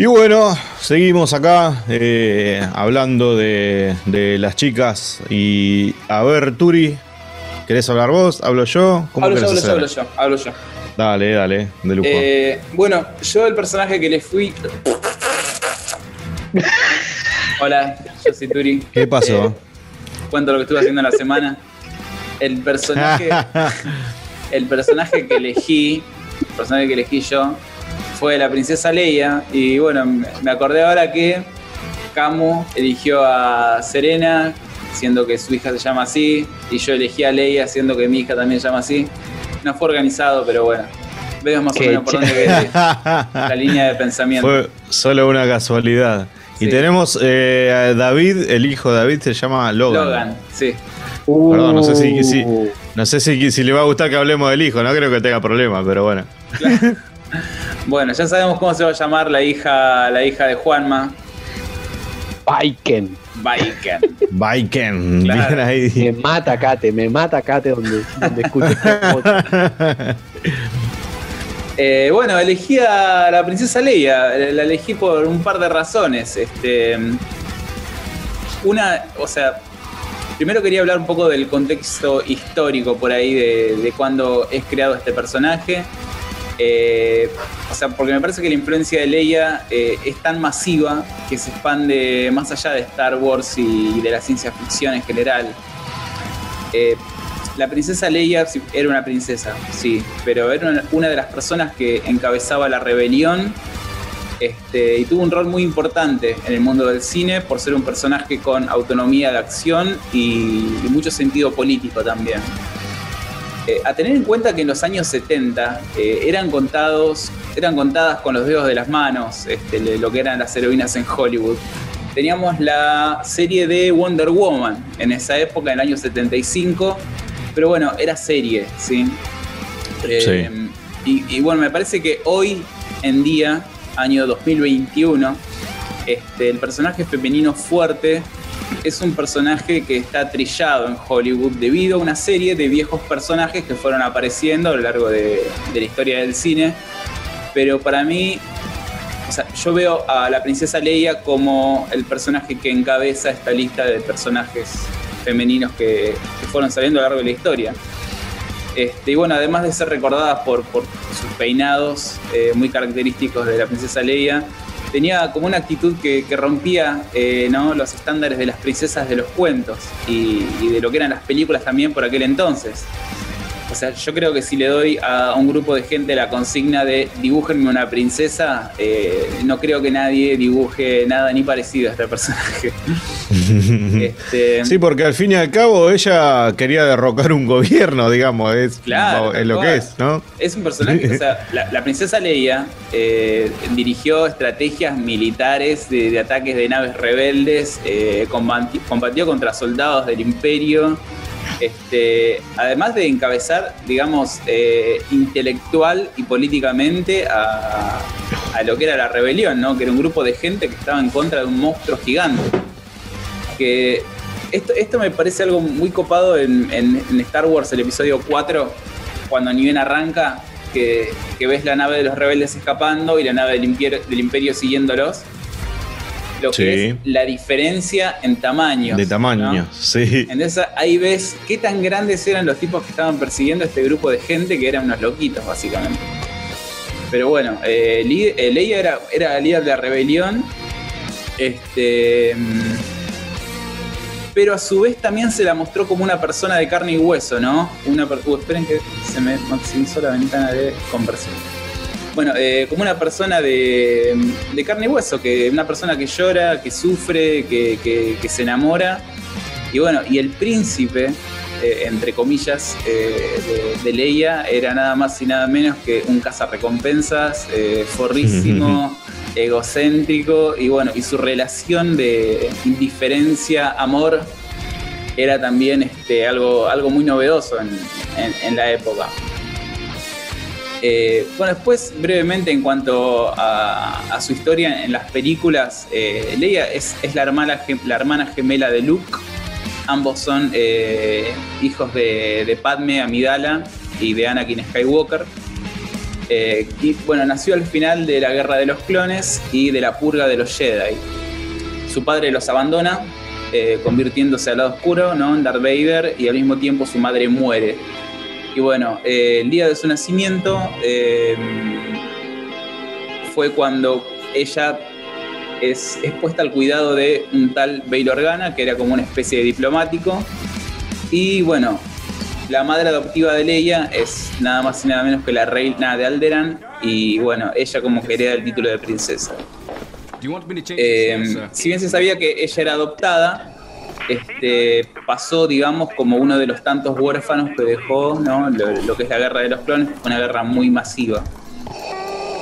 Y bueno, seguimos acá eh, hablando de, las chicas. Y a ver, Turi, ¿querés hablar vos? ¿Hablo yo? ¿Cómo hablo yo, hablo yo, hablo yo, hablo yo. Dale, dale, de lujo. Eh, bueno, yo el personaje que le fui. Hola, yo soy Turi. ¿Qué pasó? Eh, cuento lo que estuve haciendo en la semana. El personaje. el personaje que elegí. El personaje que elegí yo fue la princesa Leia. Y bueno, me acordé ahora que Camu eligió a Serena, siendo que su hija se llama así. Y yo elegí a Leia, siendo que mi hija también se llama así. No fue organizado, pero bueno. Vemos más o menos por dónde la línea de pensamiento. Fue solo una casualidad. Y tenemos eh, a David, el hijo de David se llama Logan. Logan, sí. Perdón, no sé si, no sé si, le va a gustar que hablemos del hijo, no creo que tenga problema, pero bueno. Bueno, ya sabemos cómo se va a llamar la hija, la hija de Juanma. Baiken. Baiken. Baiken. Me mata Kate, me mata Kate donde, donde escucho eh, bueno, elegí a la princesa Leia. La elegí por un par de razones. Este, una, o sea, Primero quería hablar un poco del contexto histórico por ahí de, de cuando es creado este personaje. Eh, o sea, porque me parece que la influencia de Leia eh, es tan masiva que se expande más allá de Star Wars y de la ciencia ficción en general. Eh, la princesa Leia era una princesa, sí, pero era una de las personas que encabezaba la rebelión este, y tuvo un rol muy importante en el mundo del cine por ser un personaje con autonomía de acción y, mucho sentido político también. Eh, a tener en cuenta que en los años 70 eh, eran contados, eran contadas con los dedos de las manos este, lo que eran las heroínas en Hollywood. Teníamos la serie de Wonder Woman en esa época, en el año 75, pero bueno, era serie, ¿sí? Eh, y, y bueno, me parece que hoy en día año 2021, este, el personaje femenino fuerte es un personaje que está trillado en Hollywood debido a una serie de viejos personajes que fueron apareciendo a lo largo de, la historia del cine. Pero para mí, yo veo a la princesa Leia como el personaje que encabeza esta lista de personajes femeninos que, fueron saliendo a lo largo de la historia. Este, y bueno, además de ser recordadas por, sus peinados eh, muy característicos de la princesa Leia, tenía como una actitud que, rompía eh, los estándares de las princesas de los cuentos y, de lo que eran las películas también por aquel entonces. Yo creo que si le doy a un grupo de gente la consigna de dibújenme una princesa, eh, no creo que nadie dibuje nada ni parecido a este personaje. Este, sí, porque al fin y al cabo ella quería derrocar un gobierno, digamos, es, lo que es, ¿no? Es un personaje, o sea, la, princesa Leia eh, dirigió estrategias militares de, ataques de naves rebeldes, eh, combatió contra soldados del imperio. Este, además de encabezar, digamos, eh, intelectual y políticamente a, lo que era la rebelión, ¿no? que era un grupo de gente que estaba en contra de un monstruo gigante. Que esto, me parece algo muy copado en, Star Wars, el episodio 4, cuando ni arranca, que, ves la nave de los rebeldes escapando y la nave del imperio siguiéndolos lo que es la diferencia en tamaño. De tamaño, sí. Entonces ahí ves qué tan grandes eran los tipos que estaban persiguiendo a este grupo de gente que eran unos loquitos, básicamente. Pero bueno, eh, eh Leia era, era líder de la rebelión. Este. Mm, pero a su vez también se la mostró como una persona de carne y hueso, ¿no? Una, uh, esperen que se me maximizó la ventana de conversión bueno, eh, como una persona de, carne y hueso, que una persona que llora, que sufre, que, se enamora. Y bueno, y el príncipe, eh, entre comillas, eh, de, Leia era nada más y nada menos que un cazarrecompensas, forrísimo, egocéntrico, y bueno, y su relación de indiferencia, amor, era también este, algo, algo muy novedoso en la época. Eh, bueno, después, brevemente, en cuanto a, su historia en las películas, eh, Leia es, la, hermana, la hermana gemela de Luke. Ambos son eh, hijos de, Padme Amidala y de Anakin Skywalker. Y bueno, nació al final de la Guerra de los Clones y de la purga de los Jedi. Su padre los abandona, convirtiéndose al lado oscuro, ¿no? En Darth Vader, y al mismo tiempo su madre muere. Y bueno, eh, el día de su nacimiento fue cuando ella es, es, puesta al cuidado de un tal Bail Organa, que era como una especie de diplomático. Y bueno, la madre adoptiva de Leia es nada más y nada menos que la reina de Alderan. Y bueno, ella como que hereda el título de princesa. Eh, si bien se sabía que ella era adoptada, este, pasó, digamos, como uno de los tantos huérfanos que dejó lo, que es la guerra de los clones, una guerra muy masiva.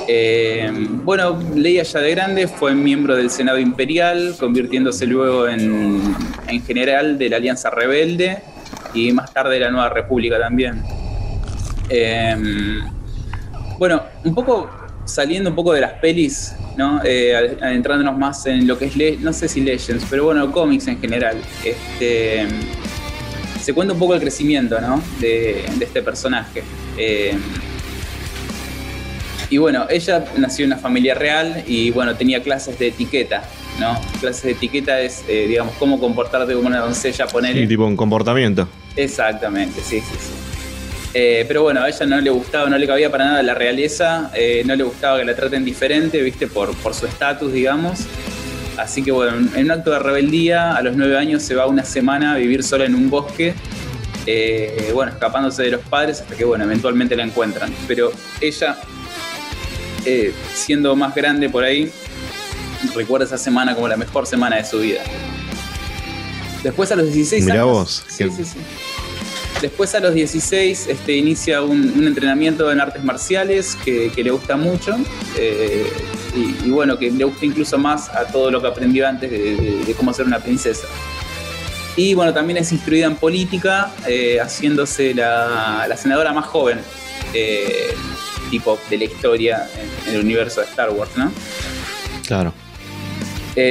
Eh, bueno, Leia ya de grande fue miembro del Senado Imperial, convirtiéndose luego en, en general de la Alianza Rebelde y más tarde la Nueva República también. Em, bueno, un poco saliendo un poco de las pelis, ¿no? Eh, adentrándonos más en lo que es, no sé si Legends, pero bueno, cómics en general. Este, se cuenta un poco el crecimiento, ¿no? De, este personaje. Em, y bueno, ella nació en una familia real y bueno, tenía clases de etiqueta, ¿no? Clases de etiqueta es, eh, digamos, cómo comportarte como una doncella, poner... Sí, tipo un comportamiento. Exactamente, sí, sí, sí. Eh, pero bueno, a ella no le gustaba, no le cabía para nada la realeza, eh, no le gustaba que la traten diferente, viste, por, por su estatus, digamos. Así que bueno, en un acto de rebeldía, a los nueve años se va una semana a vivir sola en un bosque, bueno, escapándose de los padres hasta que, bueno, eventualmente la encuentran. Pero ella, siendo más grande por ahí, recuerda esa semana como la mejor semana de su vida. Después a los 16 Mirá vos. Sí, sí, sí. Después a los 16 este, inicia un, entrenamiento en artes marciales que, le gusta mucho eh, y, bueno, que le gusta incluso más a todo lo que aprendió antes de, cómo ser una princesa. Y bueno, también es instruida en política, eh, haciéndose la, senadora más joven, eh, tipo de la historia en, el universo de Star Wars, ¿no? Claro.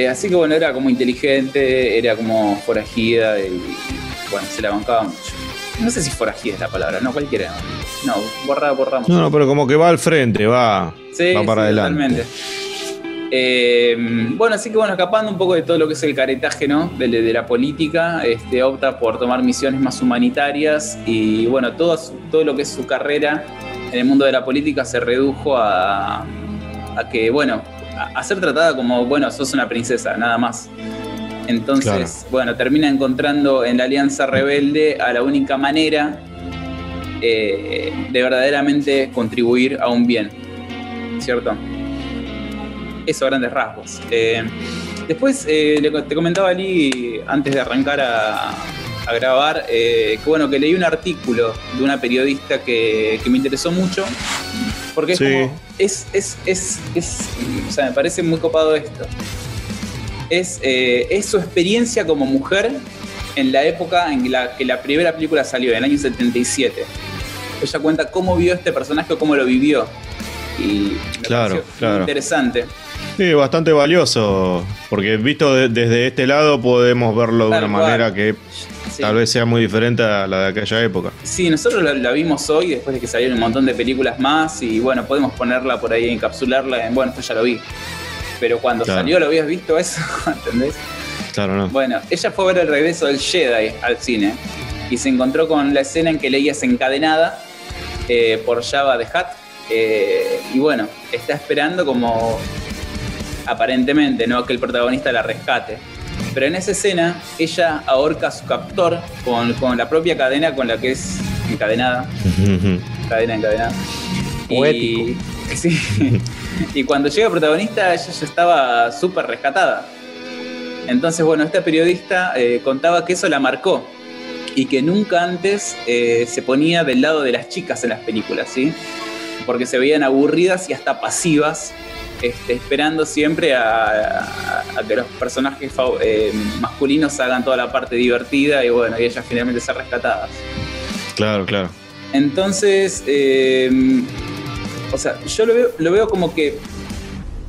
Así que bueno, era como inteligente, era como forajida y bueno, se la bancaba mucho. No sé si forajida es la palabra, no cualquiera. No, borra, borramos. No, no, pero como que va al frente, va, va para adelante. Totalmente. Eh, bueno, así que bueno, escapando un poco de todo lo que es el caretaje, ¿no? De, la política, este, opta por tomar misiones más humanitarias y bueno, todo, todo lo que es su carrera en el mundo de la política se redujo a, a que, bueno, a, ser tratada como, bueno, sos una princesa, nada más. Entonces, bueno, termina encontrando en la Alianza Rebelde a la única manera eh, de verdaderamente contribuir a un bien, ¿cierto? Eso grandes rasgos. Eh, después, eh, te comentaba Ali antes de arrancar a, grabar, que bueno, que leí un artículo de una periodista que, que me interesó mucho, porque es como, es, es, es, es, o sea, me parece muy copado esto. Es, eh, es su experiencia como mujer en la época en la que la primera película salió, en el año 77. Ella cuenta cómo vio este personaje, cómo lo vivió. Y me claro, claro. interesante. Sí, bastante valioso, porque visto desde este lado podemos verlo de una manera que Tal vez sea muy diferente a la de aquella época. Sí, nosotros la, vimos hoy después de que salieron un montón de películas más y bueno, podemos ponerla por ahí, encapsularla en, bueno, esto ya lo vi. Pero cuando salió lo habías visto eso, ¿entendés? Claro, no. Bueno, ella fue a ver el regreso del Jedi al cine y se encontró con la escena en que leía es encadenada eh, por Java de Hat. Eh, y bueno, está esperando como aparentemente, ¿no? Que el protagonista la rescate. Pero en esa escena, ella ahorca a su captor con, la propia cadena con la que es encadenada. cadena encadenada. Y, sí, y cuando llega el protagonista, ella ya estaba súper rescatada. Entonces, bueno, esta periodista eh, contaba que eso la marcó y que nunca antes eh, se ponía del lado de las chicas en las películas, ¿sí? Porque se veían aburridas y hasta pasivas este, esperando siempre a, que los personajes eh, masculinos hagan toda la parte divertida y bueno, y ellas finalmente sean rescatadas. Claro, claro. Entonces, eh, o sea, yo lo veo, lo veo como que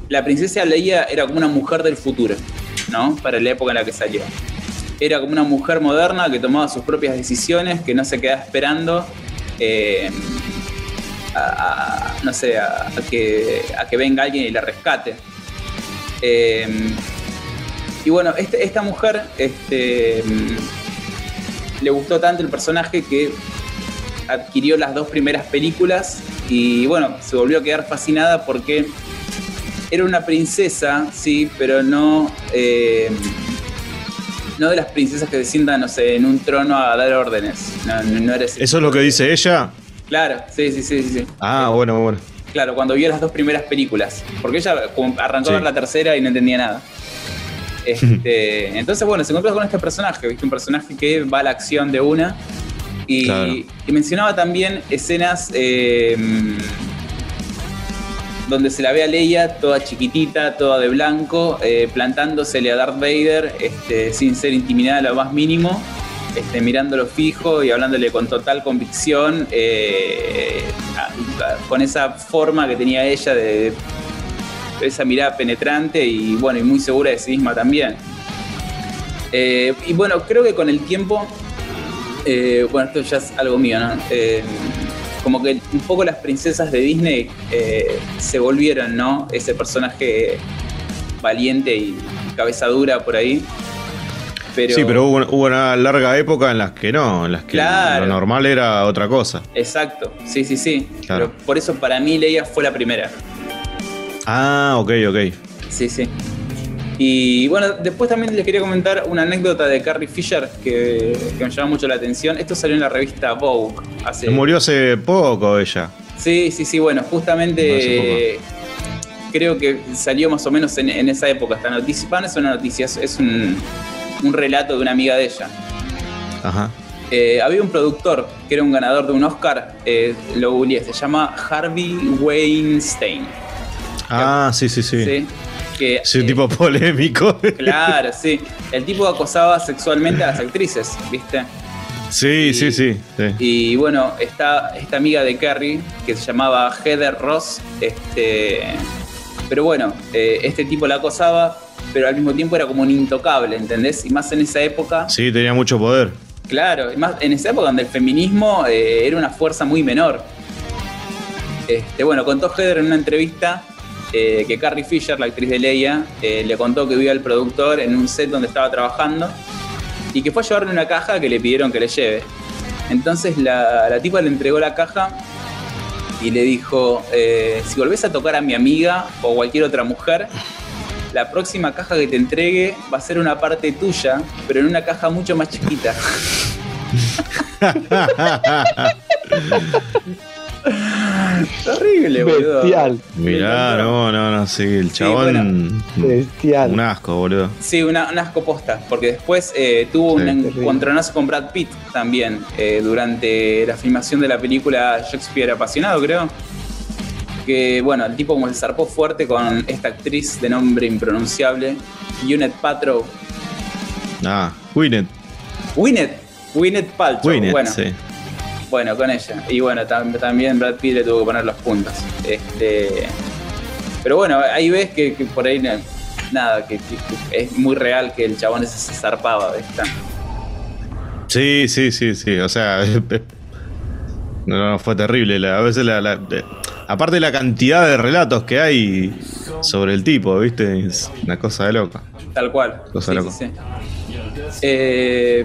la princesa Leia era como una mujer del futuro, ¿no? Para la época en la que salió. Era como una mujer moderna que tomaba sus propias decisiones, que no se quedaba esperando. Eh, a- no sé, a, que, a que venga alguien y la rescate. Eh, y bueno, este- esta mujer este, le gustó tanto el personaje que adquirió las dos primeras películas y bueno, se volvió a quedar fascinada porque era una princesa, sí, pero no, eh, no de las princesas que se sientan, no sé, en un trono a dar órdenes. No, no- no era ese ¿Eso es lo que dice ella? Claro, sí, sí, sí, sí. sí. Ah, bueno, bueno. Claro, cuando vio las dos primeras películas. Porque ella arrancó Sí. a ver la tercera y no entendía nada. Este, entonces, bueno, se encontró con este personaje, ¿viste? Un personaje que va a la acción de una. Y, Claro. y mencionaba también escenas eh, donde se la ve a Leia toda chiquitita, toda de blanco, eh, plantándosele a Darth Vader este, sin ser intimidada lo más mínimo, este, mirándolo fijo y hablándole con total convicción, eh, con esa forma que tenía ella de, de esa mirada penetrante y bueno, y muy segura de sí misma también. Eh, y bueno, creo que con el tiempo, eh, bueno, esto ya es algo mío, ¿no? Eh, como que un poco las princesas de Disney eh, se volvieron, ¿no? Ese personaje valiente y cabeza dura por ahí. Pero, Sí, pero hubo, hubo una larga época en las que no, en las que Claro. lo normal era otra cosa. Exacto, sí, sí, sí. Claro. Pero por eso para mí Leia fue la primera. Ah, ok, ok. Sí, sí. Y bueno, después también les quería comentar una anécdota de Carrie Fisher que, que me llama mucho la atención. Esto salió en la revista Vogue hace. Murió hace poco ella. Sí, sí, sí, bueno, justamente creo que salió más o menos en, en esa época esta noticia. No es una noticia, es, es un, un relato de una amiga de ella. Ajá. Eh, había un productor que era un ganador de un Oscar, eh, lo googleé, se llama Harvey Weinstein. Ah, sí, sí, sí. ¿sí? Que, Sí, un eh, tipo polémico. Claro, sí. El tipo acosaba sexualmente a las actrices, ¿viste? Sí, Y- sí, sí. sí. Y bueno, esta, esta amiga de Carrie, que se llamaba Heather Ross, este, pero bueno, eh, este tipo la acosaba, pero al mismo tiempo era como un intocable, ¿entendés? Y más en esa época, Sí, tenía mucho poder. claro, y más en esa época donde el feminismo eh, era una fuerza muy menor. Este, bueno, contó Heather en una entrevista eh, que Carrie Fisher, la actriz de Leia, eh, le contó que vio al productor en un set donde estaba trabajando y que fue a llevarle una caja que le pidieron que le lleve. Entonces la, la tipa le entregó la caja y le dijo, eh, si volvés a tocar a mi amiga o cualquier otra mujer, la próxima caja que te entregue va a ser una parte tuya, pero en una caja mucho más chiquita. Horrible, boludo. Bestial, Mirá, no, no, no, sí, el chabón. bestial. Un asco, boludo. Sí, una, una asco posta, porque después eh, tuvo Sí. un Terrible. encontronazo con Brad Pitt también, eh, durante la filmación de la película Shakespeare apasionado, creo. Que bueno, el tipo como se zarpó fuerte con esta actriz de nombre impronunciable, Gwyneth Paltrow. Ah, Winnet. Gwyneth, Gwyneth Paltrow. Winnet, bueno, sí. Bueno, con ella. Y bueno, tam- también Brad Pitt le tuvo que poner los puntos. Este, pero bueno, ahí ves que, que por ahí nada, que, es muy real que el chabón ese se zarpaba, ¿viste? Sí, sí, sí, sí. O sea, no, no, fue terrible. La- a veces la, la- aparte de la cantidad de relatos que hay sobre el tipo, ¿viste? Es una cosa de loca. Tal cual. Cosa Sí, loca. sí, sí. Eh,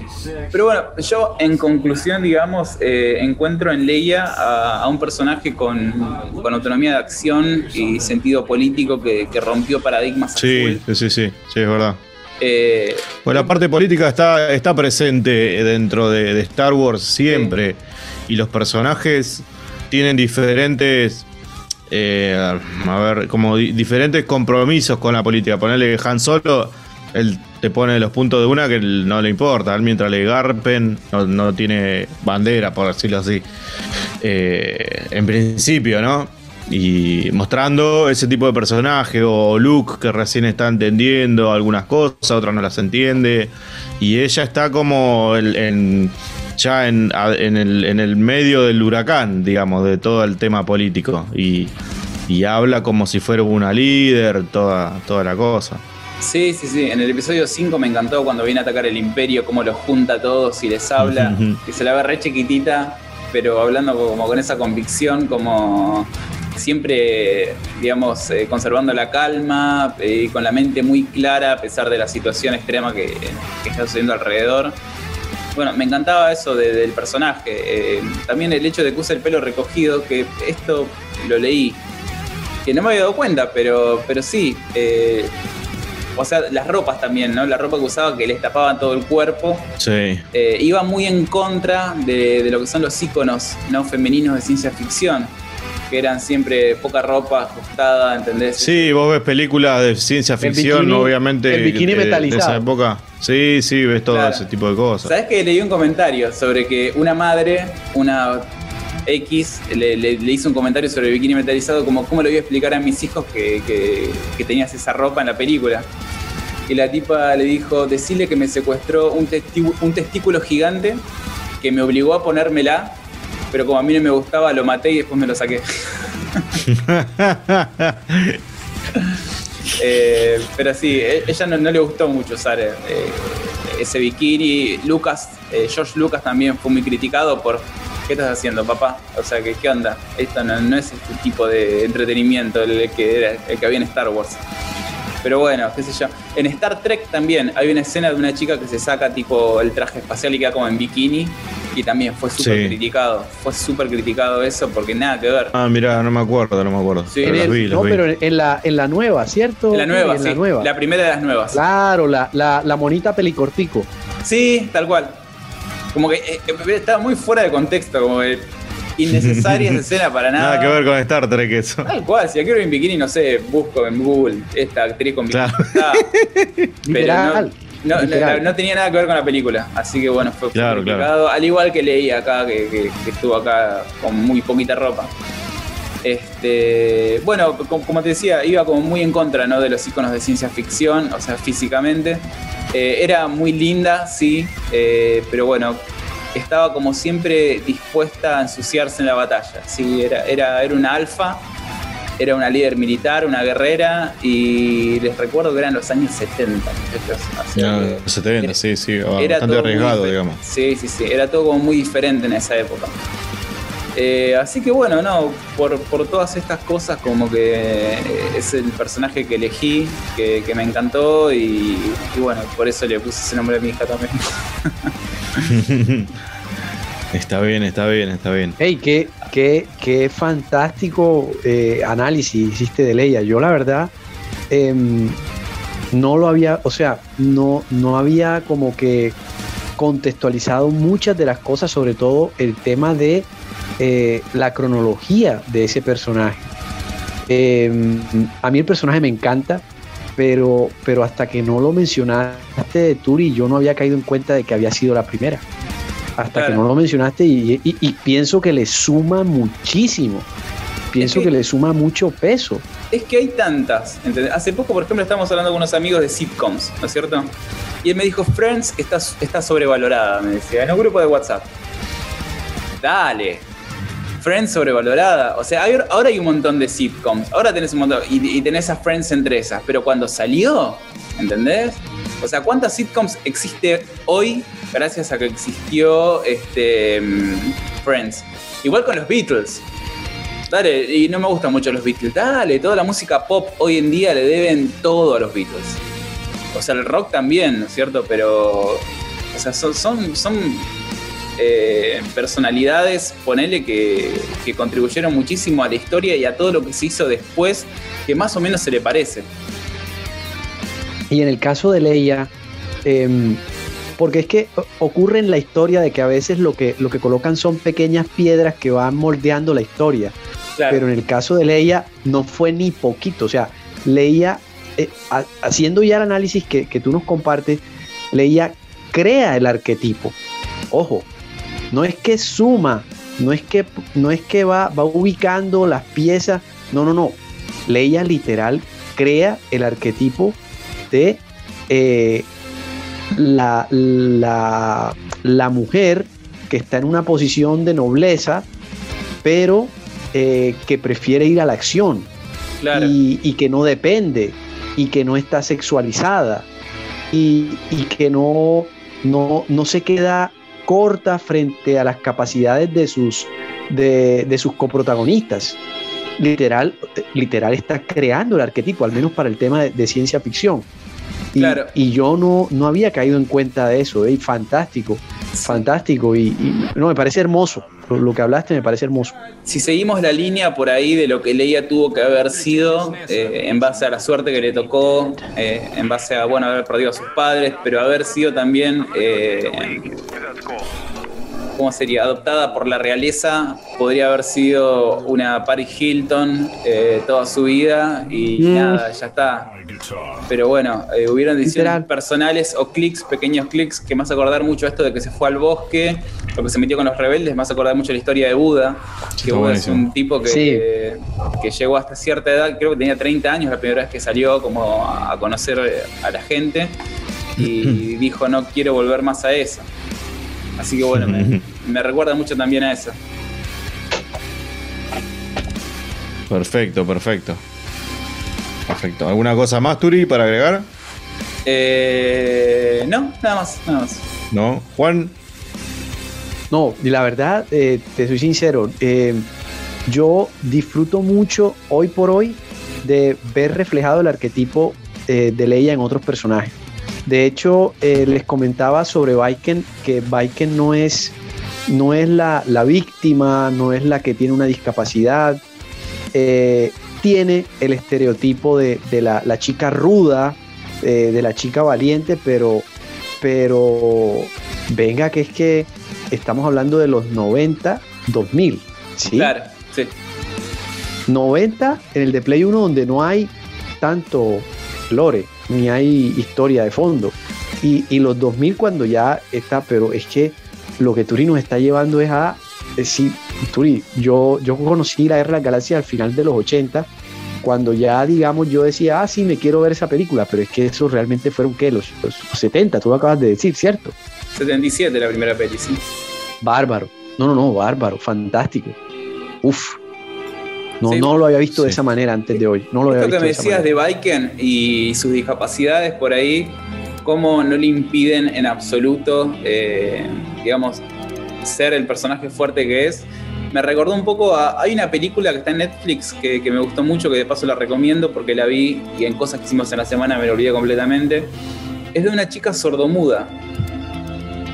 pero bueno, yo en conclusión, digamos, eh, encuentro en Leia a, a un personaje con, con autonomía de acción y sentido político que, que rompió paradigmas. Sí, sí, sí, sí, sí, es verdad. Eh, Pues la parte política está, está presente dentro de, de Star Wars siempre. Y los personajes tienen diferentes. eh, a ver, como di- diferentes compromisos con la política. Ponerle Han Solo, él te pone los puntos de una que no le importa. Mientras le garpen, no, no tiene bandera, por decirlo así. Eh, en principio, ¿no? Y mostrando ese tipo de personaje, o Luke que recién está entendiendo algunas cosas, otras no las entiende. Y ella está como en, ya en, en el, en el medio del huracán, digamos, de todo el tema político. Y, y habla como si fuera una líder, toda, toda la cosa. Sí, sí, sí. En el episodio 5 me encantó cuando viene a atacar el Imperio, cómo los junta a todos y les habla. Que se la ve re chiquitita, pero hablando como con esa convicción, como siempre, digamos, eh, conservando la calma eh, y con la mente muy clara a pesar de la situación extrema que, que está sucediendo alrededor. Bueno, me encantaba eso de- del personaje. Eh, también el hecho de que usa el pelo recogido, que esto lo leí, que no me había dado cuenta, pero, pero sí. Eh, o sea, las ropas también, ¿no? La ropa que usaba que les tapaban todo el cuerpo. Sí. eh, iba muy en contra de, de lo que son los íconos no femeninos de ciencia ficción, que eran siempre poca ropa ajustada, ¿entendés? Sí, vos ves películas de ciencia ficción, bikini- obviamente. el bikini de- de metalizado. esa época. Sí, sí, ves todo Claro. ese tipo de cosas. ¿Sabes que leí un comentario sobre que una madre, una X, le, le- le hizo un comentario sobre el bikini metalizado, como cómo le voy a explicar a mis hijos que, que- que tenías esa ropa en la película? Y la tipa le dijo, decirle que me secuestró un, testículo gigante que me obligó a ponérmela, pero como a mí no me gustaba, lo maté y después me lo saqué. Eh, pero sí, e- ella no, no le gustó mucho usar eh, ese bikini. Lucas, eh, George Lucas también fue muy criticado por ¿qué estás haciendo, papá? O sea, que, ¿qué onda? Esto no, no es este tipo de entretenimiento el que, era, el que había en Star Wars. Pero bueno, qué sé yo. En Star Trek también hay una escena de una chica que se saca tipo el traje espacial y queda como en bikini. Y también fue súper Sí. criticado. Fue súper criticado eso porque nada que ver. Ah, mirá, no me acuerdo, no me acuerdo. Sí, pero En las el- vi, las no, vi. pero en, en la, en la nueva, ¿cierto? La nueva, En sí. la nueva. La primera de las nuevas. Claro, la, la, la monita pelicortico. Sí, tal cual. Como que eh, eh, estaba muy fuera de contexto, como que innecesaria esa escena para nada. Nada que ver con Star Trek eso. Tal cual, si quiero en bikini, no sé, busco en Google esta actriz con bikini. Claro. Está. Pero no, no, literal. no- no tenía nada que ver con la película, así que bueno, fue, Claro, criticado. Al igual que leí acá, que, que- que estuvo acá con muy poquita ropa. Este, bueno, co- como te decía, iba como muy en contra ¿no? de los iconos de ciencia ficción, o sea, físicamente. Eh, era muy linda, sí, eh, pero bueno, estaba como siempre dispuesta a ensuciarse en la batalla. Sí, era, era, era una alfa, era una líder militar, una guerrera, y les recuerdo que eran los años 70, muchachos. Así Ya, que- los 70, sí, sí, era bastante muy arriesgado, digamos. Sí, sí, sí. Era todo como muy diferente en esa época. Eh, así que bueno, no, por, por todas estas cosas como que eh, es el personaje que elegí, que, que me encantó y, y bueno, por eso le puse ese nombre a mi hija también. Está bien, está bien, está bien. Hey, qué, qué, qué fantástico eh, análisis hiciste de Leia. Yo la verdad em, no lo había, o sea, no, no había como que contextualizado muchas de las cosas, sobre todo el tema de eh, la cronología de ese personaje. Em, a mí el personaje me encanta, pero, pero hasta que no lo mencionaste de Turi, yo no había caído en cuenta de que había sido la primera. Hasta que no lo mencionaste y, y- y pienso que le suma muchísimo. Pienso que- que le suma mucho peso. Es que hay tantas. ¿entendés? Hace poco, por ejemplo, estábamos hablando con unos amigos de sitcoms, ¿no es cierto? Y él me dijo, Friends está, está sobrevalorada, me decía, en un grupo de WhatsApp. Dale. Friends sobrevalorada. O sea, ahora hay un montón de sitcoms. Ahora tenés un montón. Y, y tenés a Friends entre esas. Pero cuando salió, ¿entendés? O sea, ¿cuántas sitcoms existe hoy gracias a que existió este, mm, Friends? Igual con los Beatles. Dale, y no me gustan mucho los Beatles. Dale, toda la música pop hoy en día le deben todo a los Beatles. O sea, el rock también, ¿no es cierto? Pero. O sea, son, son, son eh, personalidades, ponele, que, que contribuyeron muchísimo a la historia y a todo lo que se hizo después, que más o menos se le parece. Y en el caso de Leia, em, porque es que ocurre en la historia de que a veces lo que, lo que colocan son pequeñas piedras que van moldeando la historia. Claro. Pero en el caso de Leia no fue ni poquito. O sea, Leia, eh, ha- haciendo ya el análisis que, que tú nos compartes, Leia crea el arquetipo. Ojo, no es que suma, no es que, no es que va, va ubicando las piezas. No, no, no. Leia literal crea el arquetipo de eh, la, la, la mujer que está en una posición de nobleza, pero eh, que prefiere ir a la acción claro. y, y que no depende y que no está sexualizada y, y que no, no, no se queda corta frente a las capacidades de sus, de, de sus coprotagonistas. Literal, literal está creando el arquetipo, al menos para el tema de, ciencia ficción. Y, claro. y yo no, no había caído en cuenta de eso, ¿eh? fantástico fantástico y, no, me parece hermoso. Lo, que hablaste me parece hermoso. Si seguimos la línea por ahí de lo que Leia tuvo que haber sido, eh, en base a la suerte que le tocó, eh, en base a, bueno, haber perdido a sus padres, pero haber sido también eh, ¿cómo sería? Adoptada por la realeza, podría haber sido una Paris Hilton eh, toda su vida y mm. nada, ya está. Pero bueno, eh, hubieron decisiones personales o clics, pequeños clics, que me hace acordar mucho esto de que se fue al bosque, lo que se metió con los rebeldes, me hace acordar mucho la historia de Buda, que Buda es un tipo que, que, llegó hasta cierta edad, creo que tenía 30 años la primera vez que salió como a conocer a la gente y dijo no quiero volver más a eso. Así que bueno, me, recuerda mucho también a eso. Perfecto, perfecto. Perfecto. ¿Alguna cosa más, Turi, para agregar? Eh, no, nada más, nada más. ¿No? Juan. No, y la verdad, eh, te soy sincero, eh, yo disfruto mucho hoy por hoy de ver reflejado el arquetipo de Leia en otros personajes. De hecho, eh, les comentaba sobre Viken que Viken no es, no es la, víctima, no es la que tiene una discapacidad. Eh, tiene el estereotipo de, la, chica ruda, eh, de la chica valiente, pero, pero venga, que es que estamos hablando de los 90, 2000. ¿sí? Claro, sí. 90 en el de Play 1 donde no hay tanto lore, ni hay historia de fondo. Y, y los 2000 cuando ya está, pero es que lo que Turi nos está llevando es a decir, Turi, yo, yo conocí la Guerra de las Galaxias al final de los 80, cuando ya, digamos, yo decía, ah, sí, me quiero ver esa película, pero es que eso realmente fueron, ¿qué? Los, los, 70, tú lo acabas de decir, ¿cierto? 77 la primera peli, sí. Bárbaro. No, no, no, bárbaro, fantástico. Uf, no, no lo había visto de esa manera antes de hoy. No lo Esto que me decías de, Viken y sus discapacidades por ahí, ¿cómo no le impiden en absoluto, eh, digamos, ser el personaje fuerte que es? Me recordó un poco a. Hay una película que está en Netflix que, que me gustó mucho, que de paso la recomiendo porque la vi y en cosas que hicimos en la semana me lo olvidé completamente. Es de una chica sordomuda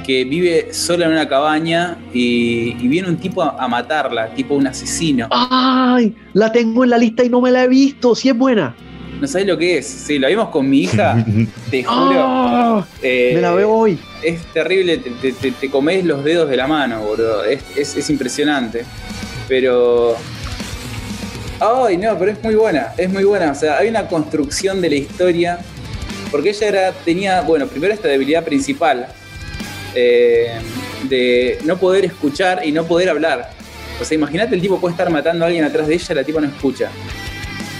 que vive sola en una cabaña y, viene un tipo a, matarla, tipo un asesino. ¡Ay! La tengo en la lista y no me la he visto, si es buena. No sabes lo que es. Sí, la vimos con mi hija, te juro. ¡Ah! me la veo hoy. Es terrible, te, te, comes los dedos de la mano, boludo. Es, es, impresionante. Pero. Ay, no, pero es muy buena, es muy buena. O sea, hay una construcción de la historia. Porque ella era, tenía, bueno, primero esta debilidad principal, eh, de no poder escuchar y no poder hablar. O sea, imagínate el tipo puede estar matando a alguien atrás de ella, la tipa no escucha.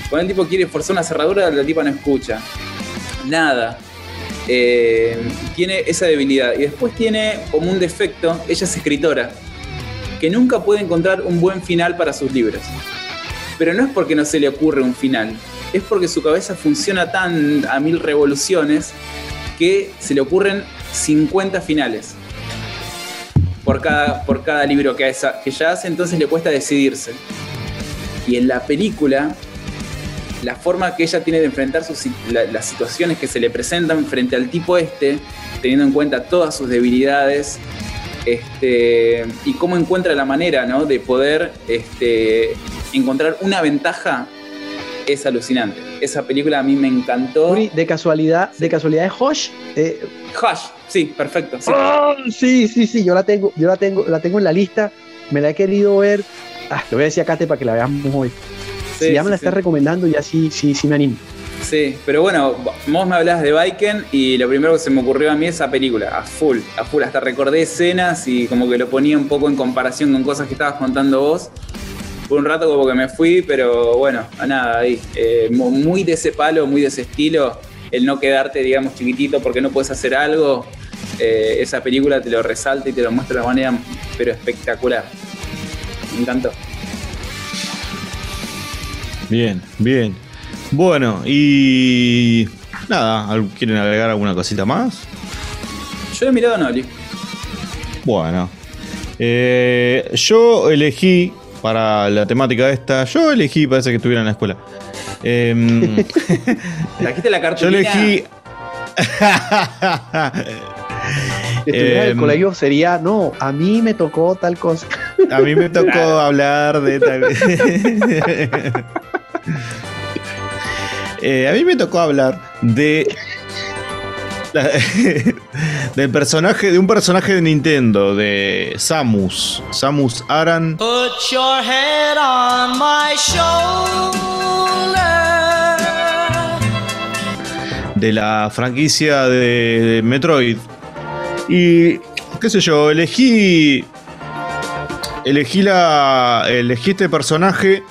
Cuando el tipo quiere forzar una cerradura, la tipa no escucha. Nada. Eh, tiene esa debilidad. Y después tiene como un defecto, ella es escritora, que nunca puede encontrar un buen final para sus libros. Pero no es porque no se le ocurre un final, es porque su cabeza funciona tan a mil revoluciones que se le ocurren 50 finales por cada, por cada libro que, que ella hace, entonces le cuesta decidirse. Y en la película, la forma que ella tiene de enfrentar sus, las situaciones que se le presentan frente al tipo este, teniendo en cuenta todas sus debilidades, este, y cómo encuentra la manera ¿no? de poder este, encontrar una ventaja es alucinante. Esa película a mí me encantó. de casualidad, de casualidad es Hush. Eh, Hush, sí, perfecto. Ah, sí. sí, sí, yo la tengo, yo la tengo, la tengo en la lista. Me la he querido ver. Ah, lo voy a decir a Kate para que la veamos hoy. si ya me la estás recomendando, ya sí, sí, sí me animo. Sí, pero bueno, vos me hablas de Viken y lo primero que se me ocurrió a mí es esa película, a full, a full. Hasta recordé escenas y como que lo ponía un poco en comparación con cosas que estabas contando vos un rato como que me fui, pero bueno, a nada, ahí. Eh, muy de ese palo, muy de ese estilo, el no quedarte, digamos, chiquitito porque no puedes hacer algo. Eh, esa película te lo resalta y te lo muestra de manera, pero espectacular. Me encantó. Bien, bien. Bueno, y nada, ¿quieren agregar alguna cosita más? Yo he mirado a Noli. Bueno. Eh, yo elegí para la temática esta. Yo elegí, parece que estuviera en la escuela. Eh, ¿Trajiste la yo cartulina? elegí. Si estuvieras en el Em, colegio sería, no, a mí me tocó tal cosa. A mí me tocó Claro. hablar de tal. Eh, a mí me tocó hablar de. La- del personaje, de un personaje de Nintendo, de Samus. Samus Aran. Put your head on my shoulder. de la franquicia de, de Metroid. Y qué sé yo, elegí elegí la elegí este personaje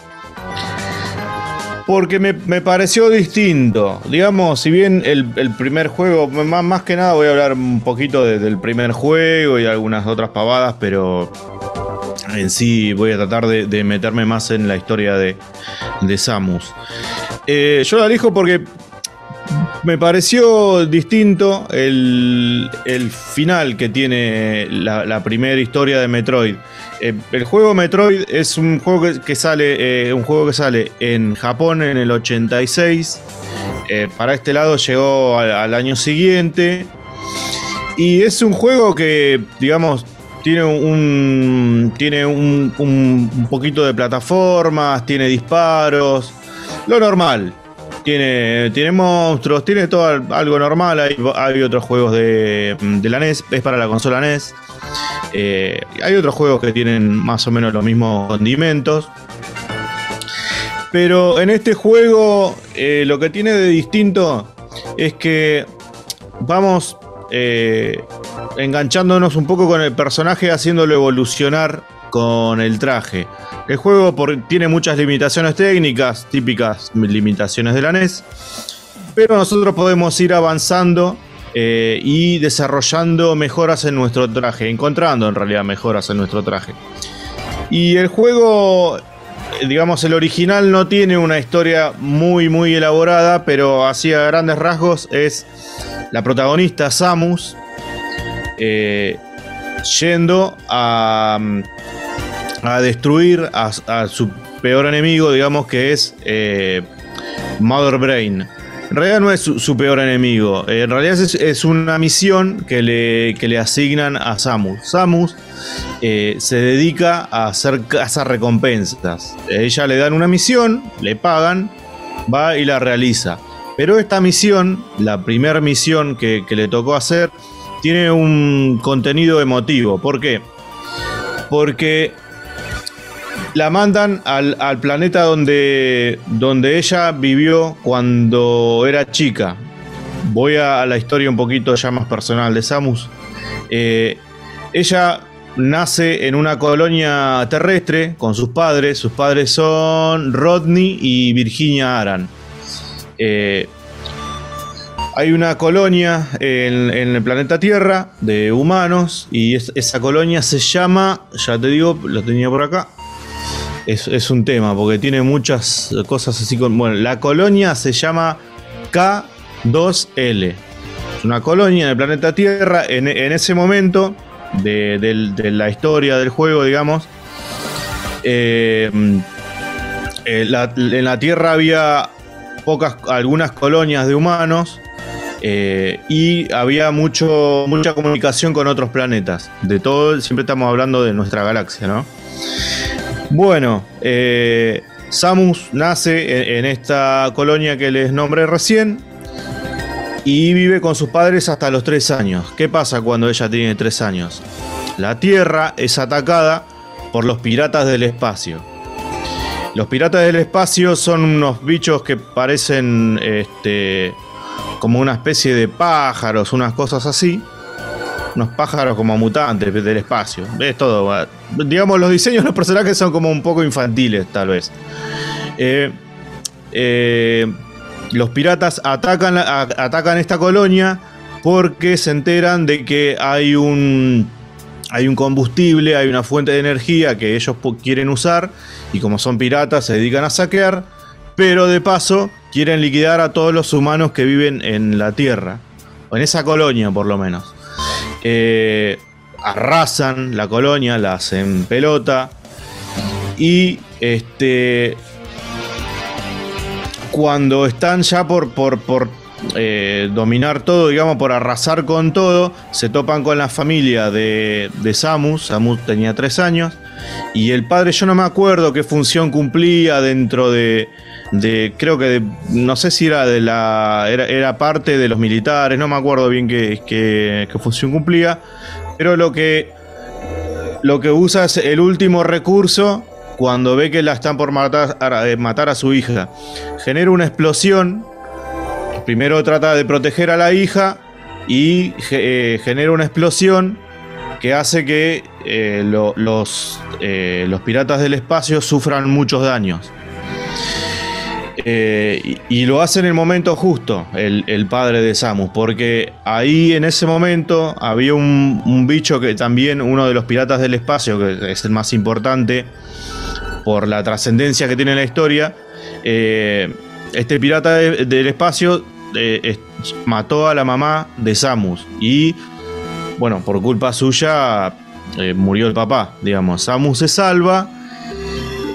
porque me, me pareció distinto. Digamos, si bien el, el primer juego, más, más que nada voy a hablar un poquito de- del primer juego y algunas otras pavadas, pero en sí voy a tratar de, meterme más en la historia de, de Samus. Eh, yo la elijo porque me pareció distinto el, el final que tiene la primera historia de Metroid. Eh, el juego Metroid es un juego que, sale, eh, un juego que sale en Japón en el 86. Eh, para este lado llegó al, año siguiente. Y es un juego que, digamos, tiene un. Tiene un, poquito de plataformas, tiene disparos. Lo normal. Tiene, tiene monstruos, tiene todo al- algo normal. Hay, otros juegos de la NES, es para la consola NES. Eh, hay otros juegos que tienen más o menos los mismos condimentos. Pero en este juego eh, lo que tiene de distinto es que vamos eh, enganchándonos un poco con el personaje, haciéndolo evolucionar con el traje. El juego tiene muchas limitaciones técnicas, típicas limitaciones de la NES, pero nosotros podemos ir avanzando eh, y desarrollando mejoras en nuestro traje, encontrando en realidad mejoras en nuestro traje. Y el juego, eh, digamos, el original no tiene una historia muy, muy elaborada, pero así a grandes rasgos es la protagonista Samus eh, yendo a, mm, a destruir a, su peor enemigo, digamos que es eh, Mother Brain. En realidad no es su, peor enemigo, eh, en realidad es, una misión que le, que le asignan a Samus. Samus eh, se dedica a hacer cazar recompensas. Ella le dan una misión, le pagan, va y la realiza. Pero esta misión, la primera misión que, que le tocó hacer, tiene un contenido emotivo. ¿Por qué? Porque la mandan al, al planeta donde, donde ella vivió cuando era chica. Voy a, la historia un poquito ya más personal de Samus. Eh, ella nace en una colonia terrestre con sus padres. Sus padres son Rodney y Virginia Aran. Eh, hay una colonia en, en el planeta Tierra de humanos y es- esa colonia se llama, ya te digo, lo tenía por acá. Es, es un tema porque tiene muchas cosas así con... Bueno, la colonia se llama K2L. Es una colonia en el planeta Tierra. En, en ese momento de, del- de la historia del juego, digamos, eh, eh, la- en la Tierra había pocas, algunas colonias de humanos eh, y había mucho, mucha comunicación con otros planetas. De todo, siempre estamos hablando de nuestra galaxia, ¿no? Bueno, eh, Samus nace en, esta colonia que les nombré recién y vive con sus padres hasta los 3 años. ¿Qué pasa cuando ella tiene 3 años? La Tierra es atacada por los piratas del espacio. Los piratas del espacio son unos bichos que parecen este, como una especie de pájaros, unas cosas así. Unos pájaros como mutantes del espacio. Es todo. Digamos, los diseños de los personajes son como un poco infantiles, tal vez. Eh, eh, los piratas atacan, a- atacan esta colonia porque se enteran de que hay un, hay un combustible, hay una fuente de energía que ellos quieren usar y como son piratas se dedican a saquear, pero de paso quieren liquidar a todos los humanos que viven en la Tierra, o en esa colonia por lo menos. Eh, arrasan la colonia, la hacen pelota. Y este. Cuando están ya por, por, por eh, dominar todo, digamos, por arrasar con todo, se topan con la familia de, de Samus. Samus tenía tres años. Y el padre, yo no me acuerdo qué función cumplía dentro de. De creo que de, no sé si era de la. Era, parte de los militares, no me acuerdo bien qué, función cumplía. Pero lo que. Lo que usa es el último recurso cuando ve que la están por matar a, eh, matar a su hija. Genera una explosión. Primero trata de proteger a la hija y eh, genera una explosión que hace que eh, lo, los, los piratas del espacio sufran muchos daños. Eh, y, lo hace en el momento justo, el, padre de Samus, porque ahí en ese momento había un, bicho que también, uno de los piratas del espacio, que es el más importante por la trascendencia que tiene en la historia, este pirata de, del espacio mató a la mamá de Samus y bueno, por culpa suya eh, murió el papá, digamos. Samus se salva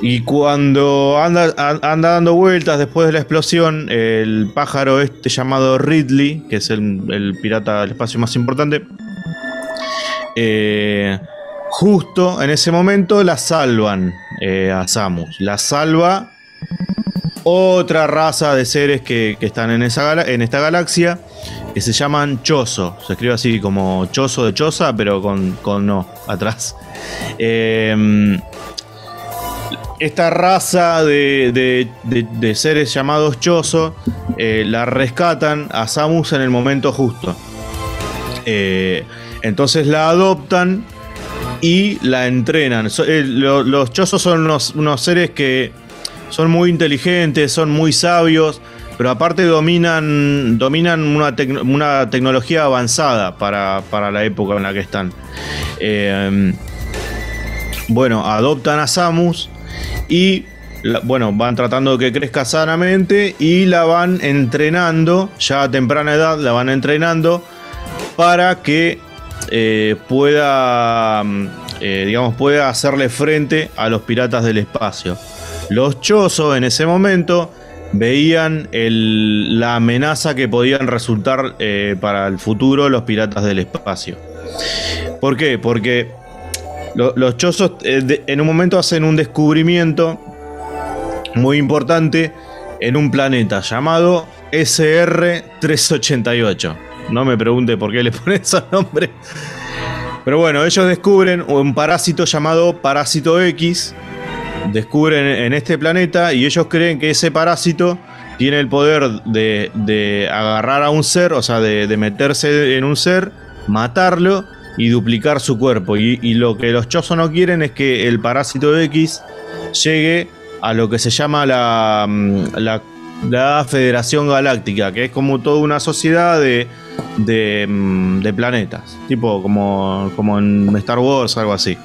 y cuando anda, anda dando vueltas después de la explosión, el pájaro este llamado Ridley, que es el, el pirata del espacio más importante, eh, justo en ese momento la salvan eh, a Samus. La salva otra raza de seres que, que están en, esa, en esta galaxia que se llaman Chozo. Se escribe así como Chozo de Choza, pero con, con no atrás. Eh, esta raza de, de, de, seres llamados Chozo eh, la rescatan a Samus en el momento justo. Eh, entonces la adoptan y la entrenan. Eh, lo, los Chozos son unos, unos seres que son muy inteligentes, son muy sabios pero aparte dominan, dominan una, una tecnología avanzada para, para, la época en la que están. Bueno, adoptan a Samus y bueno, van tratando de que crezca sanamente y la van entrenando, ya a temprana edad la van entrenando para que eh, pueda, eh, digamos, pueda hacerle frente a los piratas del espacio. Los Chozo en ese momento veían el, la amenaza que podían resultar eh, para el futuro los piratas del espacio. ¿Por qué? Porque lo, los chozos eh, en un momento hacen un descubrimiento muy importante en un planeta llamado SR388. No me pregunte por qué le ponen ese nombre. Pero bueno, ellos descubren un parásito llamado Parásito X, descubren en este planeta y ellos creen que ese parásito tiene el poder de, de agarrar a un ser, o sea, de, de, meterse en un ser, matarlo y duplicar su cuerpo. Y, lo que los chozos no quieren es que el parásito X llegue a lo que se llama la, mm, la, la Federación Galáctica, que es como toda una sociedad de, de, mm, de planetas, tipo como, como en Star Wars, algo así.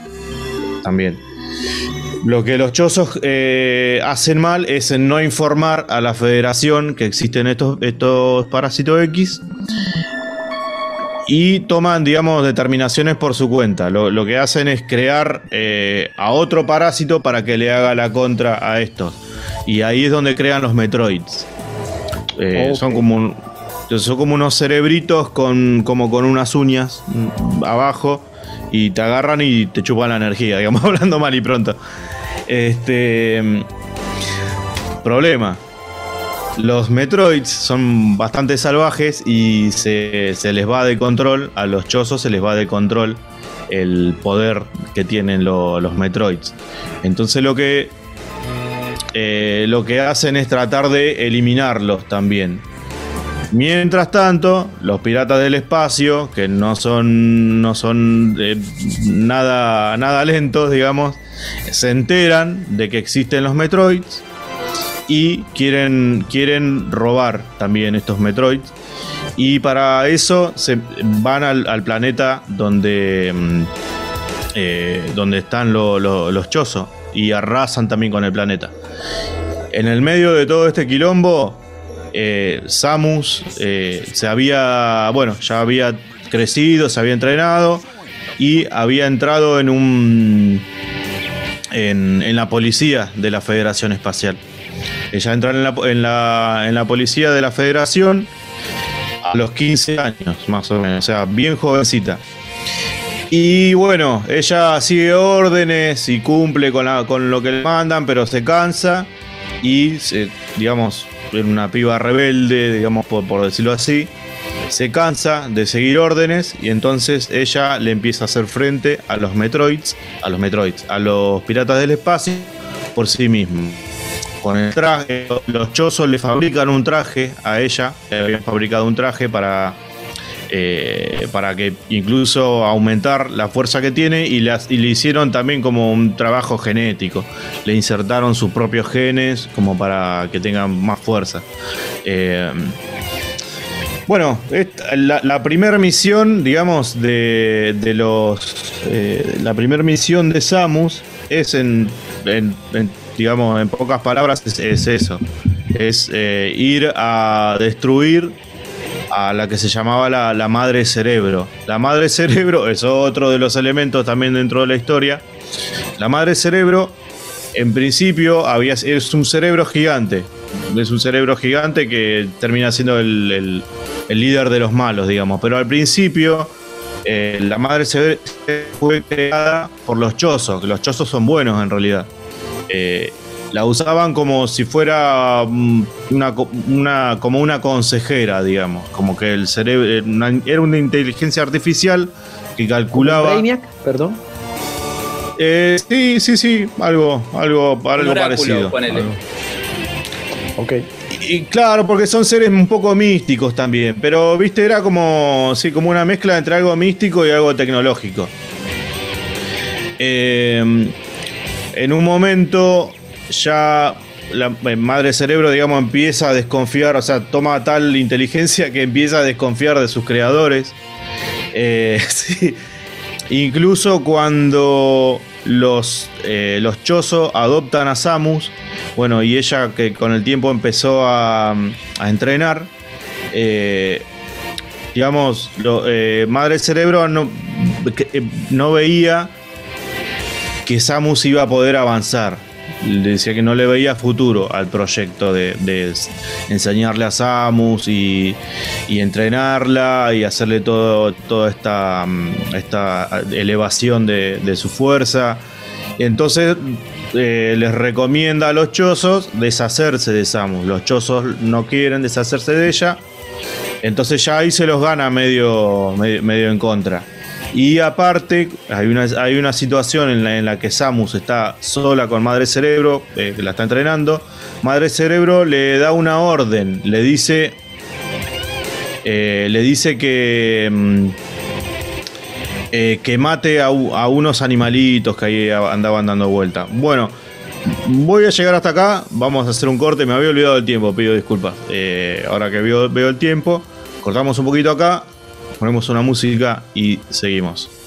También. Lo que los chozos eh, hacen mal es en no informar a la federación que existen estos, estos parásitos X y toman, digamos, determinaciones por su cuenta. Lo, lo que hacen es crear eh, a otro parásito para que le haga la contra a estos. Y ahí es donde crean los Metroids. Eh, okay. Son como un, son como unos cerebritos con, como con unas uñas mm, abajo y te agarran y te chupan la energía, digamos, hablando mal y pronto. Este. Problema. Los Metroids son bastante salvajes y se, se, les va de control, a los chozos se les va de control el poder que tienen lo, los Metroids. Entonces lo que, eh, lo que hacen es tratar de eliminarlos también. Mientras tanto, los piratas del espacio, que no son, no son eh, nada, nada lentos, digamos, se enteran de que existen los Metroids y quieren, quieren robar también estos Metroids. Y para eso se van al, planeta donde, eh, donde están lo, los chozos y arrasan también con el planeta. En el medio de todo este quilombo, eh, Samus eh, se había, bueno, ya había crecido, se había entrenado y había entrado en un en, en la policía de la Federación Espacial. Ella entró en la, en, la, en la policía de la Federación a los 15 años, más o menos, o sea, bien jovencita. Y bueno, ella sigue órdenes y cumple con, la- con lo que le mandan, pero se cansa y, digamos, en una piba rebelde, digamos, por, por decirlo así, se cansa de seguir órdenes y entonces ella le empieza a hacer frente a los Metroids, a los Metroids, a los piratas del espacio por sí mismo. Con el traje, los chozos le fabrican un traje a ella, le habían fabricado un traje para eh, para que incluso aumentar la fuerza que tiene y, le hicieron también como un trabajo genético. Le insertaron sus propios genes como para que tengan más fuerza. Eh, bueno, la, la primera misión, digamos, de, de los. eh, la primera misión de Samus es en. en- en, digamos, en pocas palabras, es, es eso. Es eh, ir a destruir a la que se llamaba la, la madre cerebro. La madre cerebro es otro de los elementos también dentro de la historia. La madre cerebro, en principio, había, es un cerebro gigante. Es un cerebro gigante que termina siendo el, el- líder de los malos, digamos. Pero al principio, eh, la madre cerebro fue creada por los chozos, los chozos son buenos en realidad. Eh, la usaban como si fuera mm, una, co- una- como una consejera, digamos. Como que el cerebro era una, era una inteligencia artificial que calculaba. Brainiac, perdón. Eh, sí, sí, sí, algo, algo, algo oráculo, parecido. ponele. algo. Ok. Y, y claro, porque son seres un poco místicos también. Pero, viste, era como, sí, como una mezcla entre algo místico y algo tecnológico. Eh, en un momento ya la eh, madre cerebro, digamos, empieza a desconfiar, o sea, toma tal inteligencia que empieza a desconfiar de sus creadores. Eh. Incluso cuando los, eh, los Chozo adoptan a Samus, bueno, y ella que con el tiempo empezó a, a entrenar, eh, digamos, lo- Madre Cerebro no, no veía que Samus iba a poder avanzar. Le decía que no le veía futuro al proyecto de, enseñarle a Samus y, y entrenarla y hacerle todo, toda esta, mm, esta elevación de, su fuerza. Entonces eh, les recomienda a los chozos deshacerse de Samus. Los chozos no quieren deshacerse de ella. Entonces ya ahí se los gana medio, medio en contra. Y aparte, hay una, hay una situación en la, en la que Samus está sola con Madre Cerebro, eh, que la está entrenando. Madre Cerebro le da una orden, le dice. eh, le dice que. mm, eh, que mate a, unos animalitos que ahí andaban dando vuelta. Bueno, voy a llegar hasta acá. Vamos a hacer un corte. Me había olvidado del tiempo, pido disculpas. Ahora que veo, veo el tiempo, cortamos un poquito acá, ponemos una música y seguimos.